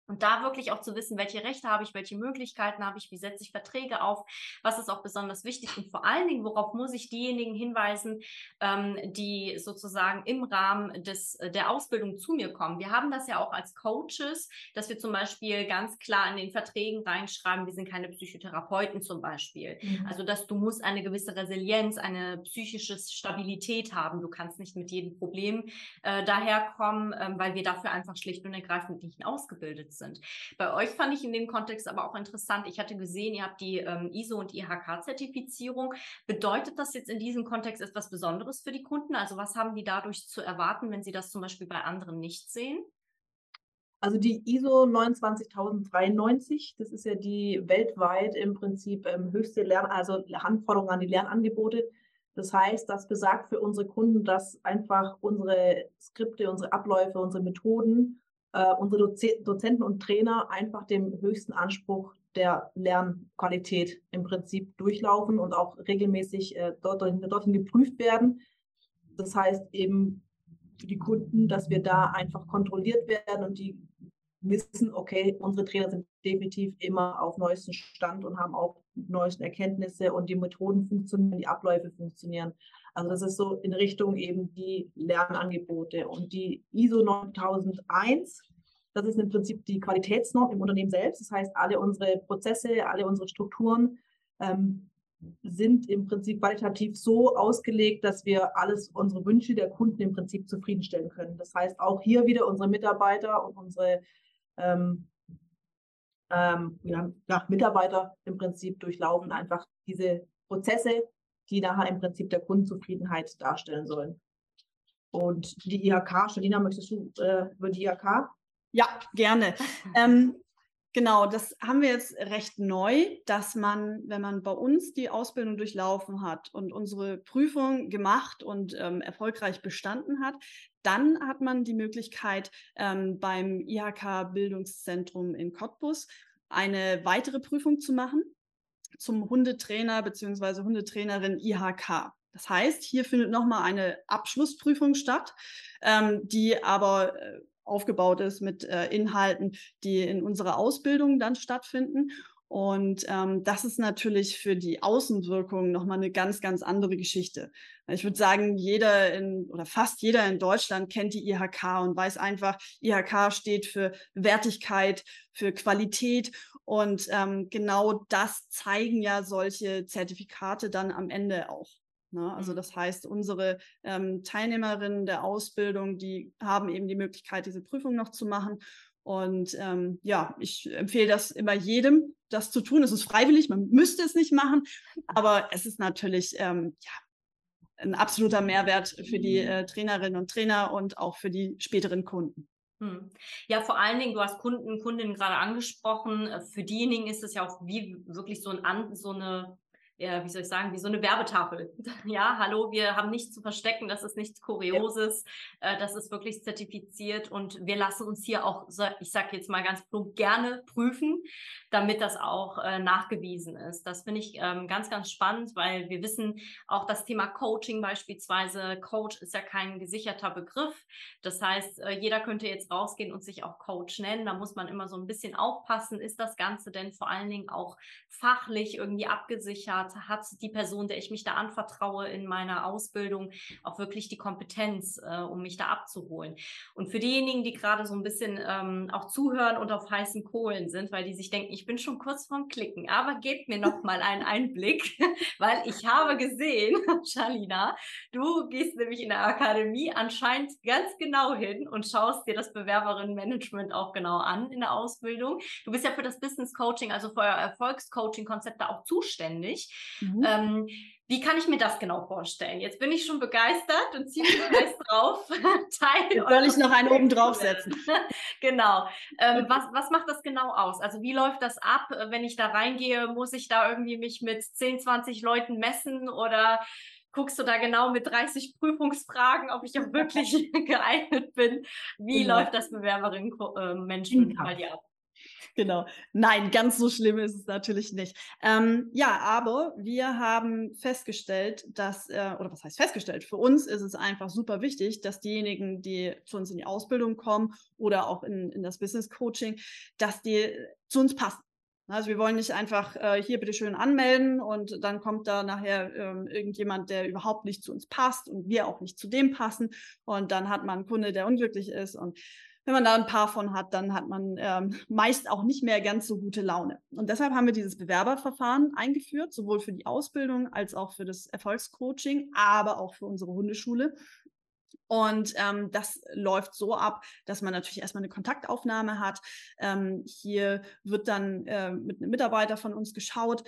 Und da wirklich auch zu wissen, welche Rechte habe ich, welche Möglichkeiten habe ich, wie setze ich Verträge auf, was ist auch besonders wichtig und vor allen Dingen, worauf muss ich diejenigen hinweisen, ähm, die sozusagen im Rahmen des, äh, der Ausbildung zu mir kommen. Wir haben das ja auch als Coaches, dass wir zum Beispiel ganz klar in den Verträgen reinschreiben, wir sind keine Psychotherapeuten zum Beispiel. Mhm. Also, dass du musst eine gewisse Resilienz, eine psychische Stabilität haben. Du kannst nicht mit jedem Problem äh, daherkommen, äh, weil wir dafür einfach schlicht und ergreifend nicht ausgebildet sind sind. Bei euch fand ich in dem Kontext aber auch interessant. Ich hatte gesehen, ihr habt die ähm, ISO und IHK-Zertifizierung. Bedeutet das jetzt in diesem Kontext etwas Besonderes für die Kunden? Also was haben die dadurch zu erwarten, wenn sie das zum Beispiel bei anderen nicht sehen? Also die ISO 29093, das ist ja die weltweit im Prinzip ähm, höchste Lern, also Anforderung an die Lernangebote. Das heißt, das besagt für unsere Kunden, dass einfach unsere Skripte, unsere Abläufe, unsere Methoden äh, unsere Doze Dozenten und Trainer einfach dem höchsten Anspruch der Lernqualität im Prinzip durchlaufen und auch regelmäßig äh, dort, dorthin geprüft werden. Das heißt eben für die Kunden, dass wir da einfach kontrolliert werden und die wissen, okay, unsere Trainer sind definitiv immer auf neuesten Stand und haben auch neuesten Erkenntnisse und die Methoden funktionieren, die Abläufe funktionieren. Also das ist so in Richtung eben die Lernangebote. Und die ISO 9001, das ist im Prinzip die Qualitätsnorm im Unternehmen selbst. Das heißt, alle unsere Prozesse, alle unsere Strukturen ähm, sind im Prinzip qualitativ so ausgelegt, dass wir alles unsere Wünsche der Kunden im Prinzip zufriedenstellen können. Das heißt, auch hier wieder unsere Mitarbeiter und unsere ähm, ähm, ja, Mitarbeiter im Prinzip durchlaufen einfach diese Prozesse, die nachher im Prinzip der Kundenzufriedenheit darstellen sollen. Und die IHK, Stelina, möchtest du äh, über die IHK? Ja, gerne. ähm, Genau, das haben wir jetzt recht neu, dass man, wenn man bei uns die Ausbildung durchlaufen hat und unsere Prüfung gemacht und ähm, erfolgreich bestanden hat, dann hat man die Möglichkeit, ähm, beim IHK Bildungszentrum in Cottbus eine weitere Prüfung zu machen zum Hundetrainer bzw. Hundetrainerin IHK. Das heißt, hier findet nochmal eine Abschlussprüfung statt, ähm, die aber äh, aufgebaut ist mit äh, Inhalten, die in unserer Ausbildung dann stattfinden. Und ähm, das ist natürlich für die Außenwirkung nochmal eine ganz, ganz andere Geschichte. Ich würde sagen, jeder in oder fast jeder in Deutschland kennt die IHK und weiß einfach, IHK steht für Wertigkeit, für Qualität. Und ähm, genau das zeigen ja solche Zertifikate dann am Ende auch. Ne? Also mhm. das heißt, unsere ähm, Teilnehmerinnen der Ausbildung, die haben eben die Möglichkeit, diese Prüfung noch zu machen. Und ähm, ja, ich empfehle das immer jedem, das zu tun. Es ist freiwillig, man müsste es nicht machen, aber es ist natürlich ähm, ja, ein absoluter Mehrwert für die äh, Trainerinnen und Trainer und auch für die späteren Kunden. Hm. Ja, vor allen Dingen, du hast Kunden, Kundinnen gerade angesprochen. Für diejenigen ist es ja auch wie wirklich so, ein, so eine ja, wie soll ich sagen, wie so eine Werbetafel. Ja, hallo, wir haben nichts zu verstecken, das ist nichts Kurioses, ja. äh, das ist wirklich zertifiziert und wir lassen uns hier auch, ich sage jetzt mal ganz plump, gerne prüfen, damit das auch äh, nachgewiesen ist. Das finde ich ähm, ganz, ganz spannend, weil wir wissen auch das Thema Coaching beispielsweise, Coach ist ja kein gesicherter Begriff. Das heißt, äh, jeder könnte jetzt rausgehen und sich auch Coach nennen. Da muss man immer so ein bisschen aufpassen, ist das Ganze denn vor allen Dingen auch fachlich irgendwie abgesichert? Hat, hat die Person, der ich mich da anvertraue in meiner Ausbildung, auch wirklich die Kompetenz, äh, um mich da abzuholen. Und für diejenigen, die gerade so ein bisschen ähm, auch zuhören und auf heißen Kohlen sind, weil die sich denken, ich bin schon kurz vorm Klicken, aber gebt mir noch mal einen Einblick, weil ich habe gesehen, Charlina, du gehst nämlich in der Akademie anscheinend ganz genau hin und schaust dir das Bewerberinnenmanagement auch genau an in der Ausbildung. Du bist ja für das Business Coaching, also für euer Erfolgscoaching-Konzept da auch zuständig. Mhm. Ähm, wie kann ich mir das genau vorstellen? Jetzt bin ich schon begeistert und ziehe mich fest drauf. Teil soll ich noch einen oben draufsetzen? genau. Ähm, was, was macht das genau aus? Also wie läuft das ab? Wenn ich da reingehe, muss ich da irgendwie mich mit 10, 20 Leuten messen oder guckst du da genau mit 30 Prüfungsfragen, ob ich auch wirklich geeignet bin? Wie genau. läuft das Bewerberinnen-Management bei dir ab? Genau. Nein, ganz so schlimm ist es natürlich nicht. Ähm, ja, aber wir haben festgestellt, dass, äh, oder was heißt festgestellt? Für uns ist es einfach super wichtig, dass diejenigen, die zu uns in die Ausbildung kommen oder auch in, in das Business Coaching, dass die zu uns passen. Also wir wollen nicht einfach äh, hier bitte schön anmelden und dann kommt da nachher ähm, irgendjemand, der überhaupt nicht zu uns passt und wir auch nicht zu dem passen und dann hat man einen Kunde, der unglücklich ist und wenn man da ein paar von hat, dann hat man ähm, meist auch nicht mehr ganz so gute Laune. Und deshalb haben wir dieses Bewerberverfahren eingeführt, sowohl für die Ausbildung als auch für das Erfolgscoaching, aber auch für unsere Hundeschule. Und ähm, das läuft so ab, dass man natürlich erstmal eine Kontaktaufnahme hat. Ähm, hier wird dann äh, mit einem Mitarbeiter von uns geschaut,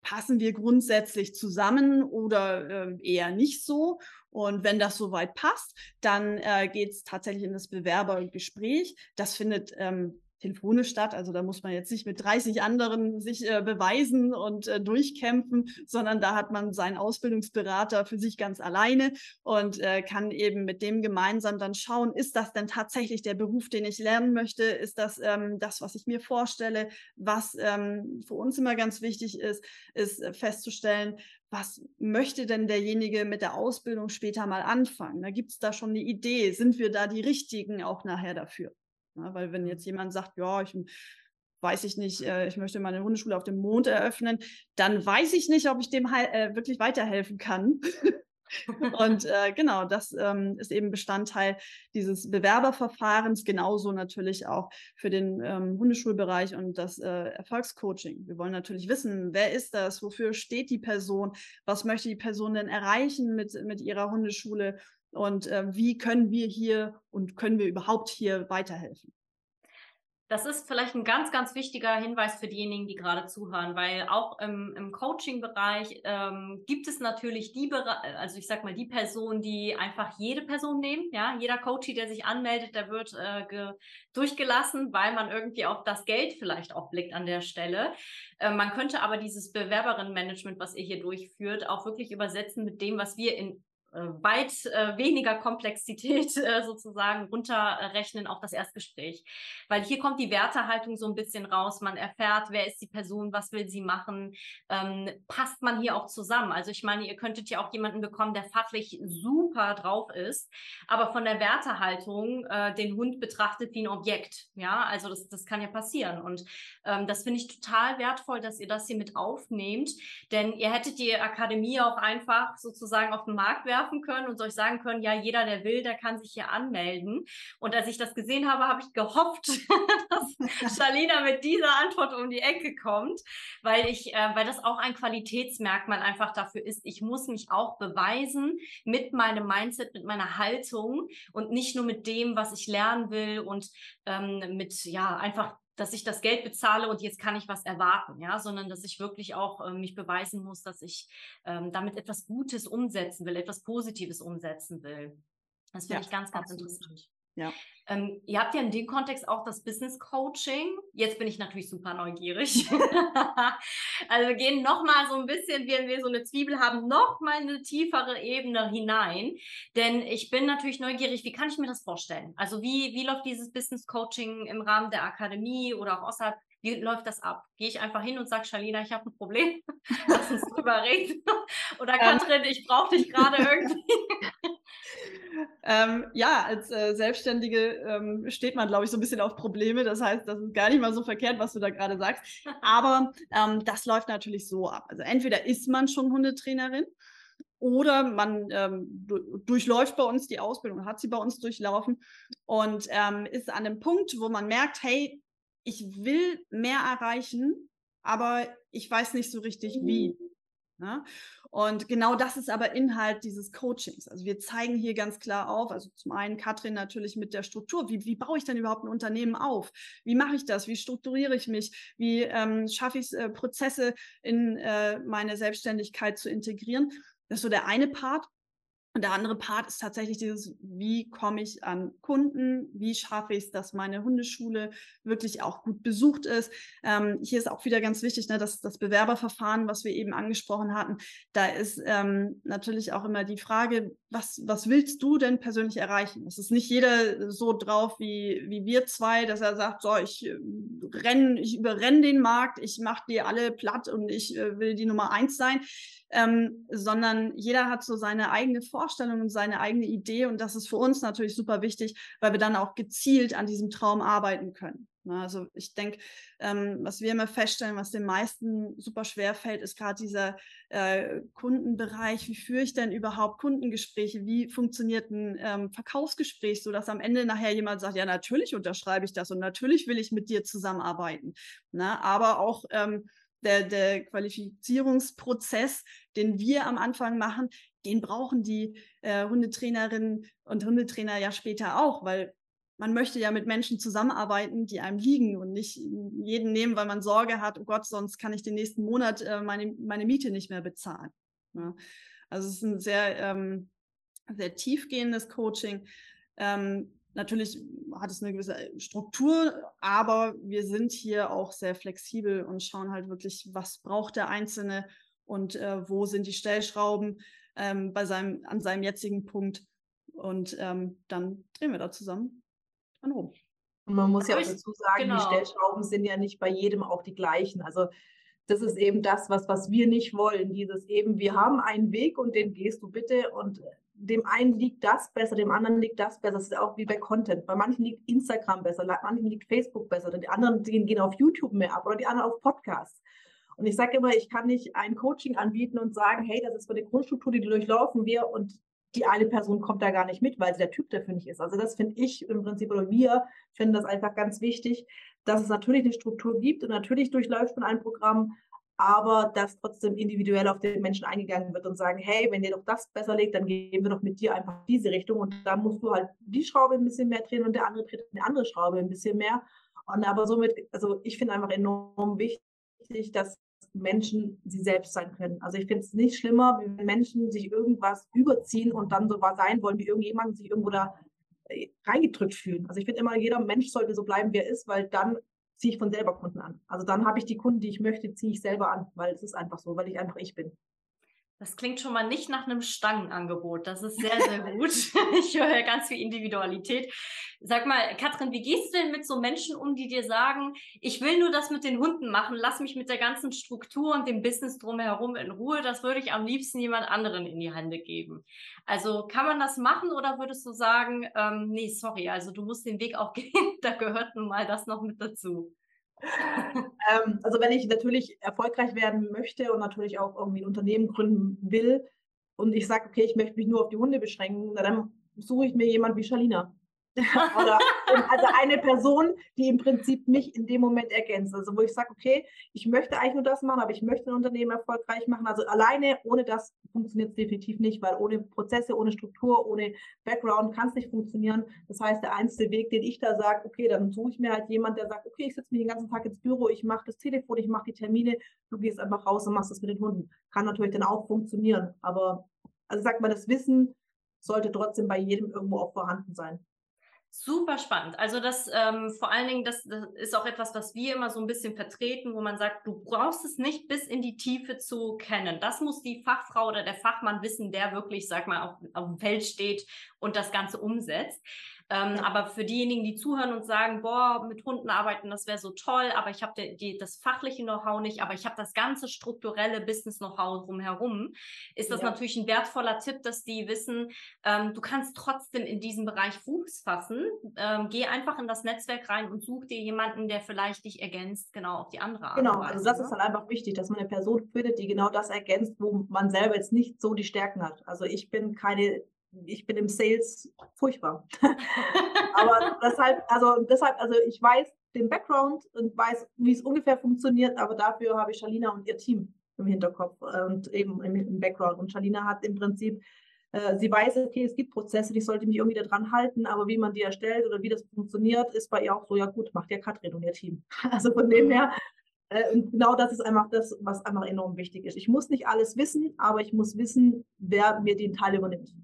passen wir grundsätzlich zusammen oder äh, eher nicht so. Und wenn das soweit passt, dann äh, geht es tatsächlich in das Bewerbergespräch. Das findet ähm, telefonisch statt. Also da muss man jetzt nicht mit 30 anderen sich äh, beweisen und äh, durchkämpfen, sondern da hat man seinen Ausbildungsberater für sich ganz alleine und äh, kann eben mit dem gemeinsam dann schauen, ist das denn tatsächlich der Beruf, den ich lernen möchte? Ist das ähm, das, was ich mir vorstelle? Was ähm, für uns immer ganz wichtig ist, ist äh, festzustellen, was möchte denn derjenige mit der Ausbildung später mal anfangen? Da gibt es da schon eine Idee. Sind wir da die Richtigen auch nachher dafür? Ja, weil wenn jetzt jemand sagt, ja, ich weiß ich nicht, äh, ich möchte meine Hundeschule auf dem Mond eröffnen, dann weiß ich nicht, ob ich dem äh, wirklich weiterhelfen kann. und äh, genau, das ähm, ist eben Bestandteil dieses Bewerberverfahrens, genauso natürlich auch für den ähm, Hundeschulbereich und das äh, Erfolgscoaching. Wir wollen natürlich wissen, wer ist das, wofür steht die Person, was möchte die Person denn erreichen mit, mit ihrer Hundeschule und äh, wie können wir hier und können wir überhaupt hier weiterhelfen? Das ist vielleicht ein ganz, ganz wichtiger Hinweis für diejenigen, die gerade zuhören, weil auch im, im Coaching-Bereich ähm, gibt es natürlich die, also ich sag mal, die Personen, die einfach jede Person nehmen. Ja, jeder Coach, der sich anmeldet, der wird äh, durchgelassen, weil man irgendwie auf das Geld vielleicht auch blickt an der Stelle. Äh, man könnte aber dieses Bewerberinnenmanagement, was ihr hier durchführt, auch wirklich übersetzen mit dem, was wir in weit äh, weniger Komplexität äh, sozusagen runterrechnen auf das Erstgespräch. Weil hier kommt die Wertehaltung so ein bisschen raus. Man erfährt, wer ist die Person, was will sie machen, ähm, passt man hier auch zusammen. Also ich meine, ihr könntet ja auch jemanden bekommen, der fachlich super drauf ist, aber von der Wertehaltung äh, den Hund betrachtet wie ein Objekt. Ja, also das, das kann ja passieren. Und ähm, das finde ich total wertvoll, dass ihr das hier mit aufnehmt, denn ihr hättet die Akademie auch einfach sozusagen auf den Markt werfen werfen können und euch sagen können, ja, jeder, der will, der kann sich hier anmelden. Und als ich das gesehen habe, habe ich gehofft, dass Shalina mit dieser Antwort um die Ecke kommt, weil ich, äh, weil das auch ein Qualitätsmerkmal einfach dafür ist. Ich muss mich auch beweisen mit meinem Mindset, mit meiner Haltung und nicht nur mit dem, was ich lernen will und ähm, mit, ja, einfach dass ich das Geld bezahle und jetzt kann ich was erwarten, ja, sondern dass ich wirklich auch äh, mich beweisen muss, dass ich ähm, damit etwas Gutes umsetzen will, etwas Positives umsetzen will. Das finde ja, ich ganz, ganz absolut. interessant. Ja. Ähm, ihr habt ja in dem Kontext auch das Business Coaching. Jetzt bin ich natürlich super neugierig. also wir gehen nochmal so ein bisschen, wenn wir so eine Zwiebel haben, nochmal eine tiefere Ebene hinein. Denn ich bin natürlich neugierig, wie kann ich mir das vorstellen? Also wie, wie läuft dieses Business Coaching im Rahmen der Akademie oder auch außerhalb? Wie läuft das ab? Gehe ich einfach hin und sage, Shalina, ich habe ein Problem. Lass uns drüber reden. Oder ähm. Katrin, ich brauche dich gerade irgendwie. Ähm, ja, als äh, Selbstständige ähm, steht man, glaube ich, so ein bisschen auf Probleme. Das heißt, das ist gar nicht mal so verkehrt, was du da gerade sagst. Aber ähm, das läuft natürlich so ab. Also entweder ist man schon Hundetrainerin oder man ähm, durchläuft bei uns die Ausbildung, hat sie bei uns durchlaufen und ähm, ist an einem Punkt, wo man merkt, hey, ich will mehr erreichen, aber ich weiß nicht so richtig wie. Mhm. Ne? Und genau das ist aber Inhalt dieses Coachings. Also wir zeigen hier ganz klar auf, also zum einen Katrin natürlich mit der Struktur. Wie, wie baue ich denn überhaupt ein Unternehmen auf? Wie mache ich das? Wie strukturiere ich mich? Wie ähm, schaffe ich es, äh, Prozesse in äh, meine Selbstständigkeit zu integrieren? Das ist so der eine Part. Und der andere Part ist tatsächlich dieses, wie komme ich an Kunden, wie schaffe ich es, dass meine Hundeschule wirklich auch gut besucht ist. Ähm, hier ist auch wieder ganz wichtig, ne, dass das Bewerberverfahren, was wir eben angesprochen hatten, da ist ähm, natürlich auch immer die Frage, was, was willst du denn persönlich erreichen? Es ist nicht jeder so drauf wie, wie wir zwei, dass er sagt, so, ich äh, renn, ich überrenne den Markt, ich mache die alle platt und ich äh, will die Nummer eins sein ähm, sondern jeder hat so seine eigene Vorstellung und seine eigene Idee und das ist für uns natürlich super wichtig, weil wir dann auch gezielt an diesem Traum arbeiten können. Ne? Also ich denke, ähm, was wir immer feststellen, was den meisten super schwer fällt, ist gerade dieser äh, Kundenbereich. Wie führe ich denn überhaupt Kundengespräche? Wie funktioniert ein ähm, Verkaufsgespräch, sodass am Ende nachher jemand sagt, ja, natürlich unterschreibe ich das und natürlich will ich mit dir zusammenarbeiten. Ne? Aber auch ähm, der, der Qualifizierungsprozess, den wir am Anfang machen, den brauchen die äh, Hundetrainerinnen und Hundetrainer ja später auch, weil man möchte ja mit Menschen zusammenarbeiten, die einem liegen und nicht jeden nehmen, weil man Sorge hat, oh Gott, sonst kann ich den nächsten Monat äh, meine, meine Miete nicht mehr bezahlen. Ja. Also es ist ein sehr, ähm, sehr tiefgehendes Coaching. Ähm, Natürlich hat es eine gewisse Struktur, aber wir sind hier auch sehr flexibel und schauen halt wirklich, was braucht der Einzelne und äh, wo sind die Stellschrauben ähm, bei seinem, an seinem jetzigen Punkt. Und ähm, dann drehen wir da zusammen dran rum. Und man muss ja auch dazu sagen, genau. die Stellschrauben sind ja nicht bei jedem auch die gleichen. Also das ist eben das, was, was wir nicht wollen. Dieses eben, wir haben einen Weg und den gehst du bitte und dem einen liegt das besser, dem anderen liegt das besser. Das ist auch wie bei Content. Bei manchen liegt Instagram besser, bei manchen liegt Facebook besser. Die anderen die gehen auf YouTube mehr ab oder die anderen auf Podcasts. Und ich sage immer, ich kann nicht ein Coaching anbieten und sagen, hey, das ist für die Grundstruktur, die durchlaufen wir und die eine Person kommt da gar nicht mit, weil sie der Typ dafür nicht ist. Also das finde ich im Prinzip oder wir finden das einfach ganz wichtig, dass es natürlich eine Struktur gibt und natürlich durchläuft man ein Programm, aber dass trotzdem individuell auf den Menschen eingegangen wird und sagen, hey, wenn dir doch das besser liegt, dann gehen wir doch mit dir einfach diese Richtung und da musst du halt die Schraube ein bisschen mehr drehen und der andere dreht eine andere Schraube ein bisschen mehr Und aber somit, also ich finde einfach enorm wichtig, dass Menschen sie selbst sein können. Also ich finde es nicht schlimmer, wenn Menschen sich irgendwas überziehen und dann so sein wollen, wie irgendjemand sich irgendwo da äh, reingedrückt fühlen. Also ich finde immer, jeder Mensch sollte so bleiben, wie er ist, weil dann ziehe ich von selber Kunden an. Also dann habe ich die Kunden, die ich möchte, ziehe ich selber an, weil es ist einfach so, weil ich einfach ich bin. Das klingt schon mal nicht nach einem Stangenangebot. Das ist sehr, sehr gut. ich höre ganz viel Individualität. Sag mal, Katrin, wie gehst du denn mit so Menschen um, die dir sagen, ich will nur das mit den Hunden machen, lass mich mit der ganzen Struktur und dem Business drumherum in Ruhe. Das würde ich am liebsten jemand anderen in die Hände geben. Also kann man das machen oder würdest du sagen, ähm, nee, sorry, also du musst den Weg auch gehen, da gehört nun mal das noch mit dazu? Ähm, also wenn ich natürlich erfolgreich werden möchte und natürlich auch irgendwie ein Unternehmen gründen will und ich sage, okay, ich möchte mich nur auf die Hunde beschränken, dann suche ich mir jemand wie Shalina. Oder also eine Person, die im Prinzip mich in dem Moment ergänzt. Also wo ich sage, okay, ich möchte eigentlich nur das machen, aber ich möchte ein Unternehmen erfolgreich machen. Also alleine ohne das funktioniert es definitiv nicht, weil ohne Prozesse, ohne Struktur, ohne Background kann es nicht funktionieren. Das heißt, der einzige Weg, den ich da sage, okay, dann suche ich mir halt jemand, der sagt, okay, ich setze mich den ganzen Tag ins Büro, ich mache das Telefon, ich mache die Termine, du gehst einfach raus und machst das mit den Hunden. Kann natürlich dann auch funktionieren. Aber also sag mal, das Wissen sollte trotzdem bei jedem irgendwo auch vorhanden sein. Super spannend. Also das ähm, vor allen Dingen, das, das, ist auch etwas, was wir immer so ein bisschen vertreten, wo man sagt, du brauchst es nicht bis in die Tiefe zu kennen. Das muss die Fachfrau oder der Fachmann wissen, der wirklich, sag mal, auf, auf dem Feld steht und das Ganze umsetzt. Ähm, aber für diejenigen, die zuhören und sagen, boah, mit Hunden arbeiten, das wäre so toll, aber ich habe das fachliche Know-how nicht, aber ich habe das ganze strukturelle Business-Know-how drumherum, ist das ja. natürlich ein wertvoller Tipp, dass die wissen, ähm, du kannst trotzdem in diesem Bereich Fuß fassen. Ähm, geh einfach in das Netzwerk rein und such dir jemanden, der vielleicht dich ergänzt, genau auf die andere Art. Genau, also das ne? ist halt einfach wichtig, dass man eine Person findet, die genau das ergänzt, wo man selber jetzt nicht so die Stärken hat. Also ich bin keine ich bin im Sales furchtbar. aber deshalb, also deshalb, also ich weiß den Background und weiß, wie es ungefähr funktioniert, aber dafür habe ich Shalina und ihr Team im Hinterkopf äh, und eben im, im Background. Und Shalina hat im Prinzip, äh, sie weiß, okay, es gibt Prozesse, die sollte mich irgendwie daran halten, aber wie man die erstellt oder wie das funktioniert, ist bei ihr auch so, ja gut, macht ja Katrin und ihr Team. Also von dem her, äh, und genau das ist einfach das, was einfach enorm wichtig ist. Ich muss nicht alles wissen, aber ich muss wissen, wer mir den Teil übernimmt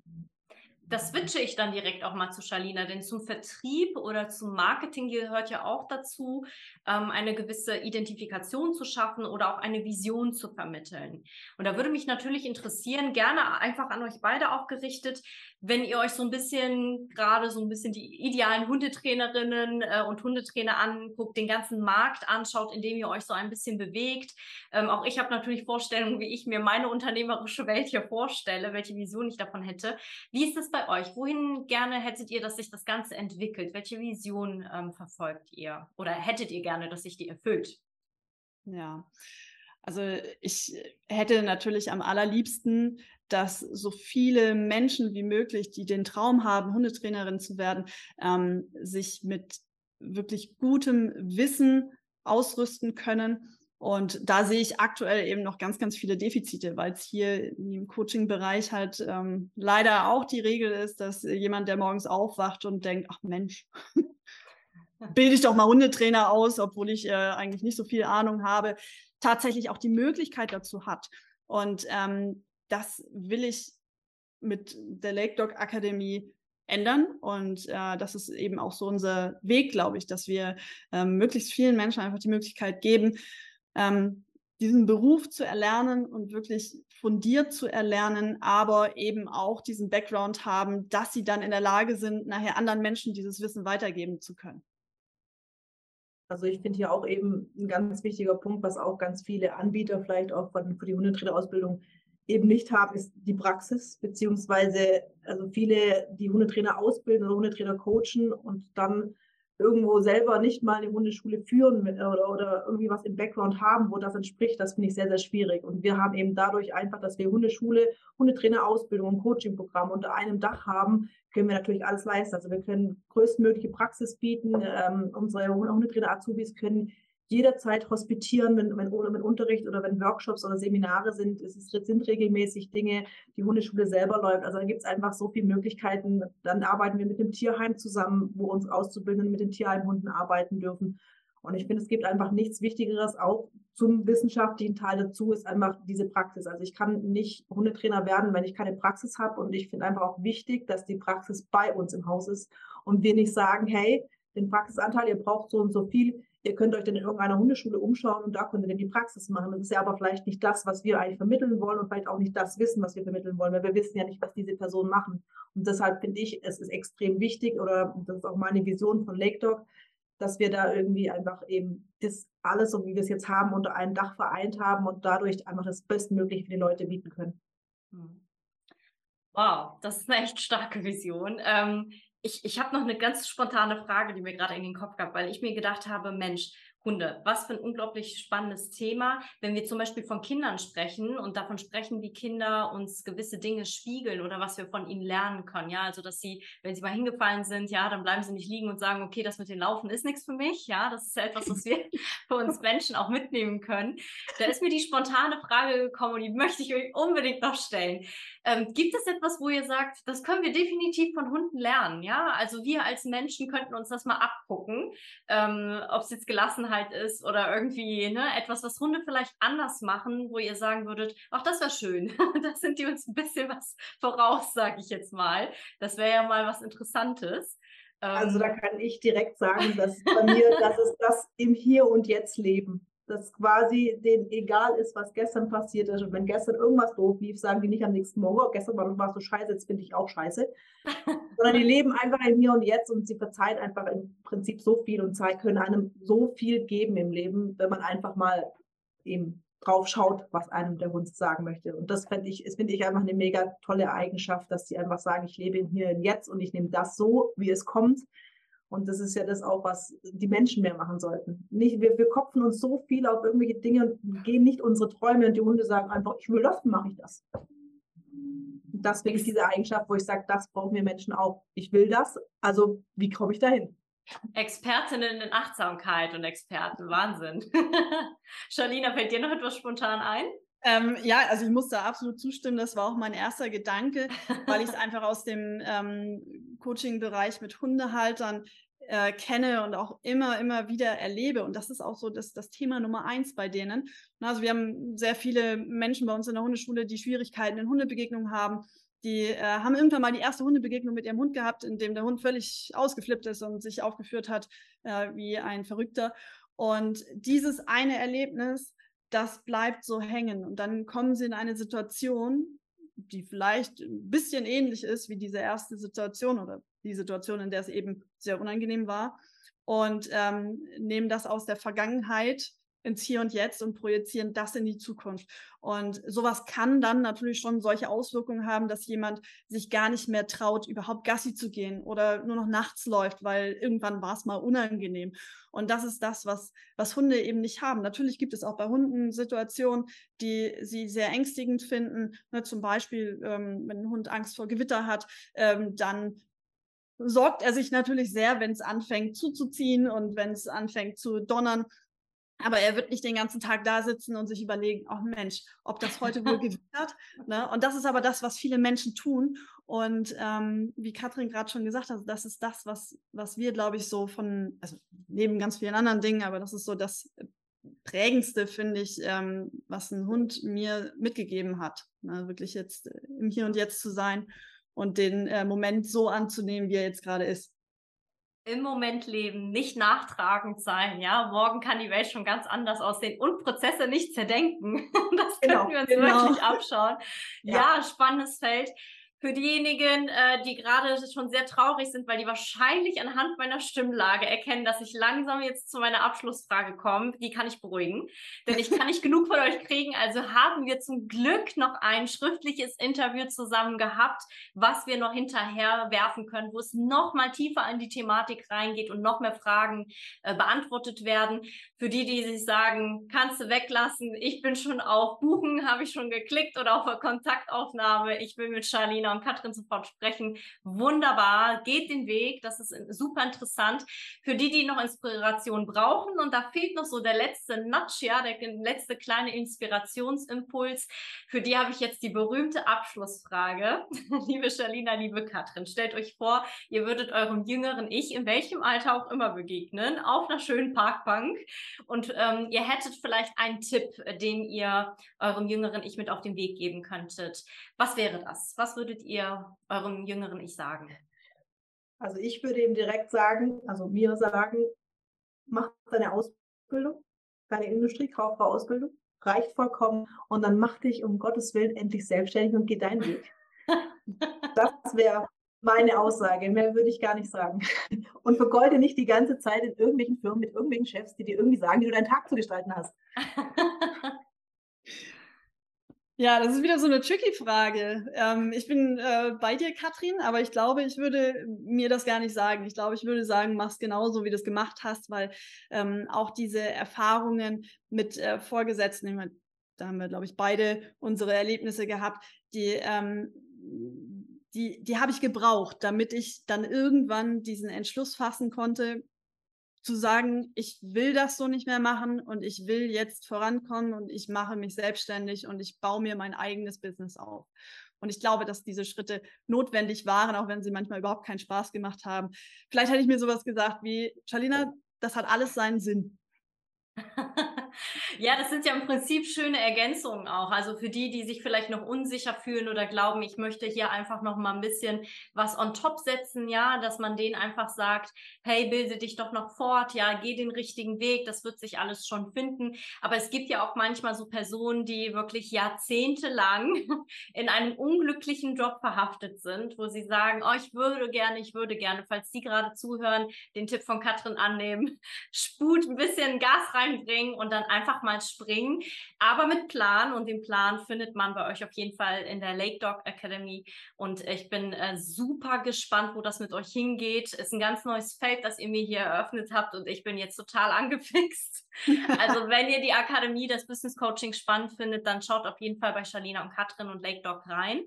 das switche ich dann direkt auch mal zu Charlina, denn zum Vertrieb oder zum Marketing gehört ja auch dazu, ähm, eine gewisse Identifikation zu schaffen oder auch eine Vision zu vermitteln. Und da würde mich natürlich interessieren, gerne einfach an euch beide auch gerichtet, wenn ihr euch so ein bisschen gerade so ein bisschen die idealen Hundetrainerinnen äh, und Hundetrainer anguckt, den ganzen Markt anschaut, in dem ihr euch so ein bisschen bewegt. Ähm, auch ich habe natürlich Vorstellungen, wie ich mir meine unternehmerische Welt hier vorstelle, welche Vision ich davon hätte. Wie ist es bei euch? Wohin gerne hättet ihr, dass sich das Ganze entwickelt? Welche Vision ähm, verfolgt ihr? Oder hättet ihr gerne, dass sich die erfüllt? Ja. Also ich hätte natürlich am allerliebsten, dass so viele Menschen wie möglich, die den Traum haben, Hundetrainerin zu werden, ähm, sich mit wirklich gutem Wissen ausrüsten können. Und da sehe ich aktuell eben noch ganz, ganz viele Defizite, weil es hier im Coaching-Bereich halt ähm, leider auch die Regel ist, dass jemand, der morgens aufwacht und denkt, ach Mensch, bilde ich doch mal Hundetrainer aus, obwohl ich äh, eigentlich nicht so viel Ahnung habe, tatsächlich auch die Möglichkeit dazu hat. Und ähm, das will ich mit der Lake Dog Akademie ändern. Und äh, das ist eben auch so unser Weg, glaube ich, dass wir ähm, möglichst vielen Menschen einfach die Möglichkeit geben, ähm, diesen Beruf zu erlernen und wirklich fundiert zu erlernen, aber eben auch diesen Background haben, dass sie dann in der Lage sind, nachher anderen Menschen dieses Wissen weitergeben zu können. Also ich finde hier auch eben ein ganz wichtiger Punkt, was auch ganz viele Anbieter vielleicht auch von, für die Hundetrainerausbildung eben nicht haben, ist die Praxis, beziehungsweise also viele, die Hundetrainer ausbilden oder Hundetrainer coachen und dann irgendwo selber nicht mal eine Hundeschule führen oder, oder irgendwie was im Background haben, wo das entspricht, das finde ich sehr, sehr schwierig. Und wir haben eben dadurch einfach, dass wir Hundeschule, Hundetrainerausbildung und Coachingprogramm unter einem Dach haben, können wir natürlich alles leisten. Also wir können größtmögliche Praxis bieten. Ähm, unsere Hundetrainer-Azubis können jederzeit hospitieren, wenn, wenn, wenn Unterricht oder wenn Workshops oder Seminare sind. Es ist, sind regelmäßig Dinge, die Hundeschule selber läuft. Also da gibt es einfach so viele Möglichkeiten. Dann arbeiten wir mit dem Tierheim zusammen, wo uns Auszubildenden mit den Tierheimhunden arbeiten dürfen. Und ich finde, es gibt einfach nichts Wichtigeres, auch zum wissenschaftlichen Teil dazu, ist einfach diese Praxis. Also ich kann nicht Hundetrainer werden, wenn ich keine Praxis habe. Und ich finde einfach auch wichtig, dass die Praxis bei uns im Haus ist und wir nicht sagen, hey, den Praxisanteil, ihr braucht so und so viel, ihr könnt euch dann in irgendeiner Hundeschule umschauen und da könnt ihr dann die Praxis machen. Das ist ja aber vielleicht nicht das, was wir eigentlich vermitteln wollen und vielleicht auch nicht das Wissen, was wir vermitteln wollen, weil wir wissen ja nicht, was diese Personen machen. Und deshalb finde ich, es ist extrem wichtig oder das ist auch meine Vision von Lake Dog, dass wir da irgendwie einfach eben das alles, so wie wir es jetzt haben, unter einem Dach vereint haben und dadurch einfach das Bestmögliche für die Leute bieten können. Hm. Wow, das ist eine echt starke Vision. Ähm, ich ich habe noch eine ganz spontane Frage, die mir gerade in den Kopf gab, weil ich mir gedacht habe, Mensch, Hunde. Was für ein unglaublich spannendes Thema. Wenn wir zum Beispiel von Kindern sprechen und davon sprechen, wie Kinder uns gewisse Dinge spiegeln oder was wir von ihnen lernen können. Ja, also, dass sie, wenn sie mal hingefallen sind, ja, dann bleiben sie nicht liegen und sagen, okay, das mit dem Laufen ist nichts für mich. Ja, das ist ja etwas, was wir für uns Menschen auch mitnehmen können. Da ist mir die spontane Frage gekommen und die möchte ich euch unbedingt noch stellen. Ähm, gibt es etwas, wo ihr sagt, das können wir definitiv von Hunden lernen? Ja, also wir als Menschen könnten uns das mal abgucken, ähm, ob es jetzt Gelassenheit ist oder irgendwie ne, etwas, was Hunde vielleicht anders machen, wo ihr sagen würdet, ach, das wäre schön. da sind die uns ein bisschen was voraus, sage ich jetzt mal. Das wäre ja mal was Interessantes. Also da ähm, kann ich direkt sagen, dass bei mir, das ist das im Hier und Jetzt leben dass quasi denen egal ist, was gestern passiert ist. Und wenn gestern irgendwas doof lief, sagen die nicht am nächsten Morgen, oh, gestern war, warst du scheiße, jetzt bin ich auch scheiße. Sondern die leben einfach im Hier und Jetzt und sie verzeihen einfach im Prinzip so viel und Zeit können einem so viel geben im Leben, wenn man einfach mal eben drauf schaut, was einem der Hund sagen möchte. Und das finde ich, finde ich einfach eine mega tolle Eigenschaft, dass sie einfach sagen, ich lebe im Hier und Jetzt und ich nehme das so, wie es kommt und das ist ja das auch, was die Menschen mehr machen sollten. Nicht, wir, wir kopfen uns so viel auf irgendwelche Dinge und gehen nicht unsere Träume und die Hunde sagen einfach, ich will das, mache ich das. Und das wirklich diese Eigenschaft, wo ich sage, das brauchen wir Menschen auch. Ich will das, also wie komme ich dahin? Expertinnen in Achtsamkeit und Experten, Wahnsinn. Charlina, fällt dir noch etwas spontan ein? Ähm, ja, also ich muss da absolut zustimmen. Das war auch mein erster Gedanke, weil ich es einfach aus dem ähm, Coaching-Bereich mit Hundehaltern äh, kenne und auch immer, immer wieder erlebe. Und das ist auch so das, das Thema Nummer eins bei denen. Also wir haben sehr viele Menschen bei uns in der Hundeschule, die Schwierigkeiten in Hundebegegnungen haben. Die äh, haben irgendwann mal die erste Hundebegegnung mit ihrem Hund gehabt, in dem der Hund völlig ausgeflippt ist und sich aufgeführt hat äh, wie ein Verrückter. Und dieses eine Erlebnis das bleibt so hängen. Und dann kommen sie in eine Situation, die vielleicht ein bisschen ähnlich ist wie diese erste Situation oder die Situation, in der es eben sehr unangenehm war und ähm, nehmen das aus der Vergangenheit ins Hier und Jetzt und projizieren das in die Zukunft. Und sowas kann dann natürlich schon solche Auswirkungen haben, dass jemand sich gar nicht mehr traut, überhaupt Gassi zu gehen oder nur noch nachts läuft, weil irgendwann war es mal unangenehm. Und das ist das, was, was Hunde eben nicht haben. Natürlich gibt es auch bei Hunden Situationen, die sie sehr ängstigend finden. Ne, zum Beispiel, ähm, wenn ein Hund Angst vor Gewitter hat, ähm, dann sorgt er sich natürlich sehr, wenn es anfängt zuzuziehen und wenn es anfängt zu donnern, aber er wird nicht den ganzen Tag da sitzen und sich überlegen, oh Mensch, ob das heute wohl gewittert. Ne? Und das ist aber das, was viele Menschen tun. Und ähm, wie Katrin gerade schon gesagt hat, das ist das, was, was wir, glaube ich, so von, also neben ganz vielen anderen Dingen, aber das ist so das prägendste, finde ich, ähm, was ein Hund mir mitgegeben hat. Ne? Wirklich jetzt im Hier und Jetzt zu sein und den äh, Moment so anzunehmen, wie er jetzt gerade ist im Moment leben, nicht nachtragend sein, ja. Morgen kann die Welt schon ganz anders aussehen und Prozesse nicht zerdenken. Das genau, können wir uns genau. wirklich abschauen. Ja. ja, spannendes Feld für diejenigen, äh, die gerade schon sehr traurig sind, weil die wahrscheinlich anhand meiner Stimmlage erkennen, dass ich langsam jetzt zu meiner Abschlussfrage komme, die kann ich beruhigen, denn ich kann nicht genug von euch kriegen. Also haben wir zum Glück noch ein schriftliches Interview zusammen gehabt, was wir noch hinterher werfen können, wo es noch mal tiefer in die Thematik reingeht und noch mehr Fragen äh, beantwortet werden. Für die, die sich sagen, kannst du weglassen, ich bin schon auf Buchen, habe ich schon geklickt oder auf Kontaktaufnahme. Ich will mit Charlene Shalina und Katrin sofort sprechen. Wunderbar, geht den Weg, das ist super interessant. Für die, die noch Inspiration brauchen und da fehlt noch so der letzte Nudge, ja, der letzte kleine Inspirationsimpuls. Für die habe ich jetzt die berühmte Abschlussfrage. liebe Shalina, liebe Katrin, stellt euch vor, ihr würdet eurem jüngeren Ich in welchem Alter auch immer begegnen, auf einer schönen Parkbank und ähm, ihr hättet vielleicht einen Tipp, den ihr eurem jüngeren Ich mit auf den Weg geben könntet. Was wäre das? Was würdet ihr eurem jüngeren Ich sagen? Also ich würde ihm direkt sagen, also mir sagen, mach deine Ausbildung, deine Industriekauffrau-Ausbildung, reicht vollkommen und dann mach dich um Gottes Willen endlich selbstständig und geh deinen Weg. das wäre meine Aussage. Mehr würde ich gar nicht sagen. Und vergolde nicht die ganze Zeit in irgendwelchen Firmen mit irgendwelchen Chefs, die dir irgendwie sagen, wie du deinen Tag zu gestalten hast. Ja, das ist wieder so eine tricky Frage. Ähm, ich bin äh, bei dir, Katrin, aber ich glaube, ich würde mir das gar nicht sagen. Ich glaube, ich würde sagen, mach's genauso, wie du es gemacht hast, weil ähm, auch diese Erfahrungen mit äh, Vorgesetzten, da haben wir, glaube ich, beide unsere Erlebnisse gehabt, die, ähm, die, die habe ich gebraucht, damit ich dann irgendwann diesen Entschluss fassen konnte, zu sagen, ich will das so nicht mehr machen und ich will jetzt vorankommen und ich mache mich selbstständig und ich baue mir mein eigenes Business auf. Und ich glaube, dass diese Schritte notwendig waren, auch wenn sie manchmal überhaupt keinen Spaß gemacht haben. Vielleicht hätte ich mir sowas gesagt wie, Charlina, das hat alles seinen Sinn. Ja, das sind ja im Prinzip schöne Ergänzungen auch. Also für die, die sich vielleicht noch unsicher fühlen oder glauben, ich möchte hier einfach noch mal ein bisschen was on top setzen, ja, dass man denen einfach sagt, hey, bilde dich doch noch fort, ja, geh den richtigen Weg, das wird sich alles schon finden. Aber es gibt ja auch manchmal so Personen, die wirklich jahrzehntelang in einem unglücklichen Job verhaftet sind, wo sie sagen, oh, ich würde gerne, ich würde gerne, falls die gerade zuhören, den Tipp von Katrin annehmen, Sput ein bisschen Gas reinbringen und dann einfach mal springen, aber mit Plan. Und den Plan findet man bei euch auf jeden Fall in der Lake Dog Academy. Und ich bin äh, super gespannt, wo das mit euch hingeht. Ist ein ganz neues Feld, das ihr mir hier eröffnet habt und ich bin jetzt total angefixt. Also wenn ihr die Akademie des Business Coaching spannend findet, dann schaut auf jeden Fall bei Charlina und Katrin und Lake Dog rein.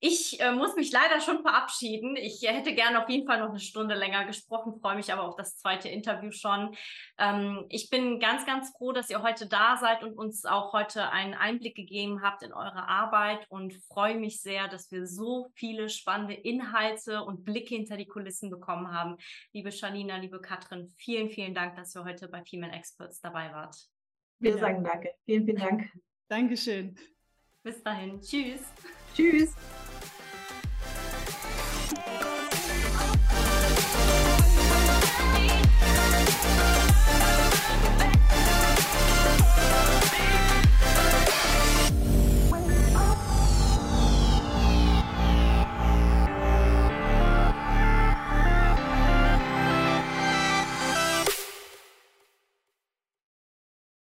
Ich äh, muss mich leider schon verabschieden. Ich hätte gerne auf jeden Fall noch eine Stunde länger gesprochen, freue mich aber auf das zweite Interview schon. Ähm, ich bin ganz, ganz froh, dass ihr heute da seid und uns auch heute einen Einblick gegeben habt in eure Arbeit und freue mich sehr, dass wir so viele spannende Inhalte und Blicke hinter die Kulissen bekommen haben. Liebe Shalina, liebe Katrin, vielen, vielen Dank, dass ihr heute bei Female Experts dabei wart. Wir sagen danke. Vielen, vielen Dank. Dankeschön. Bis dahin. Tschüss. Tschüss.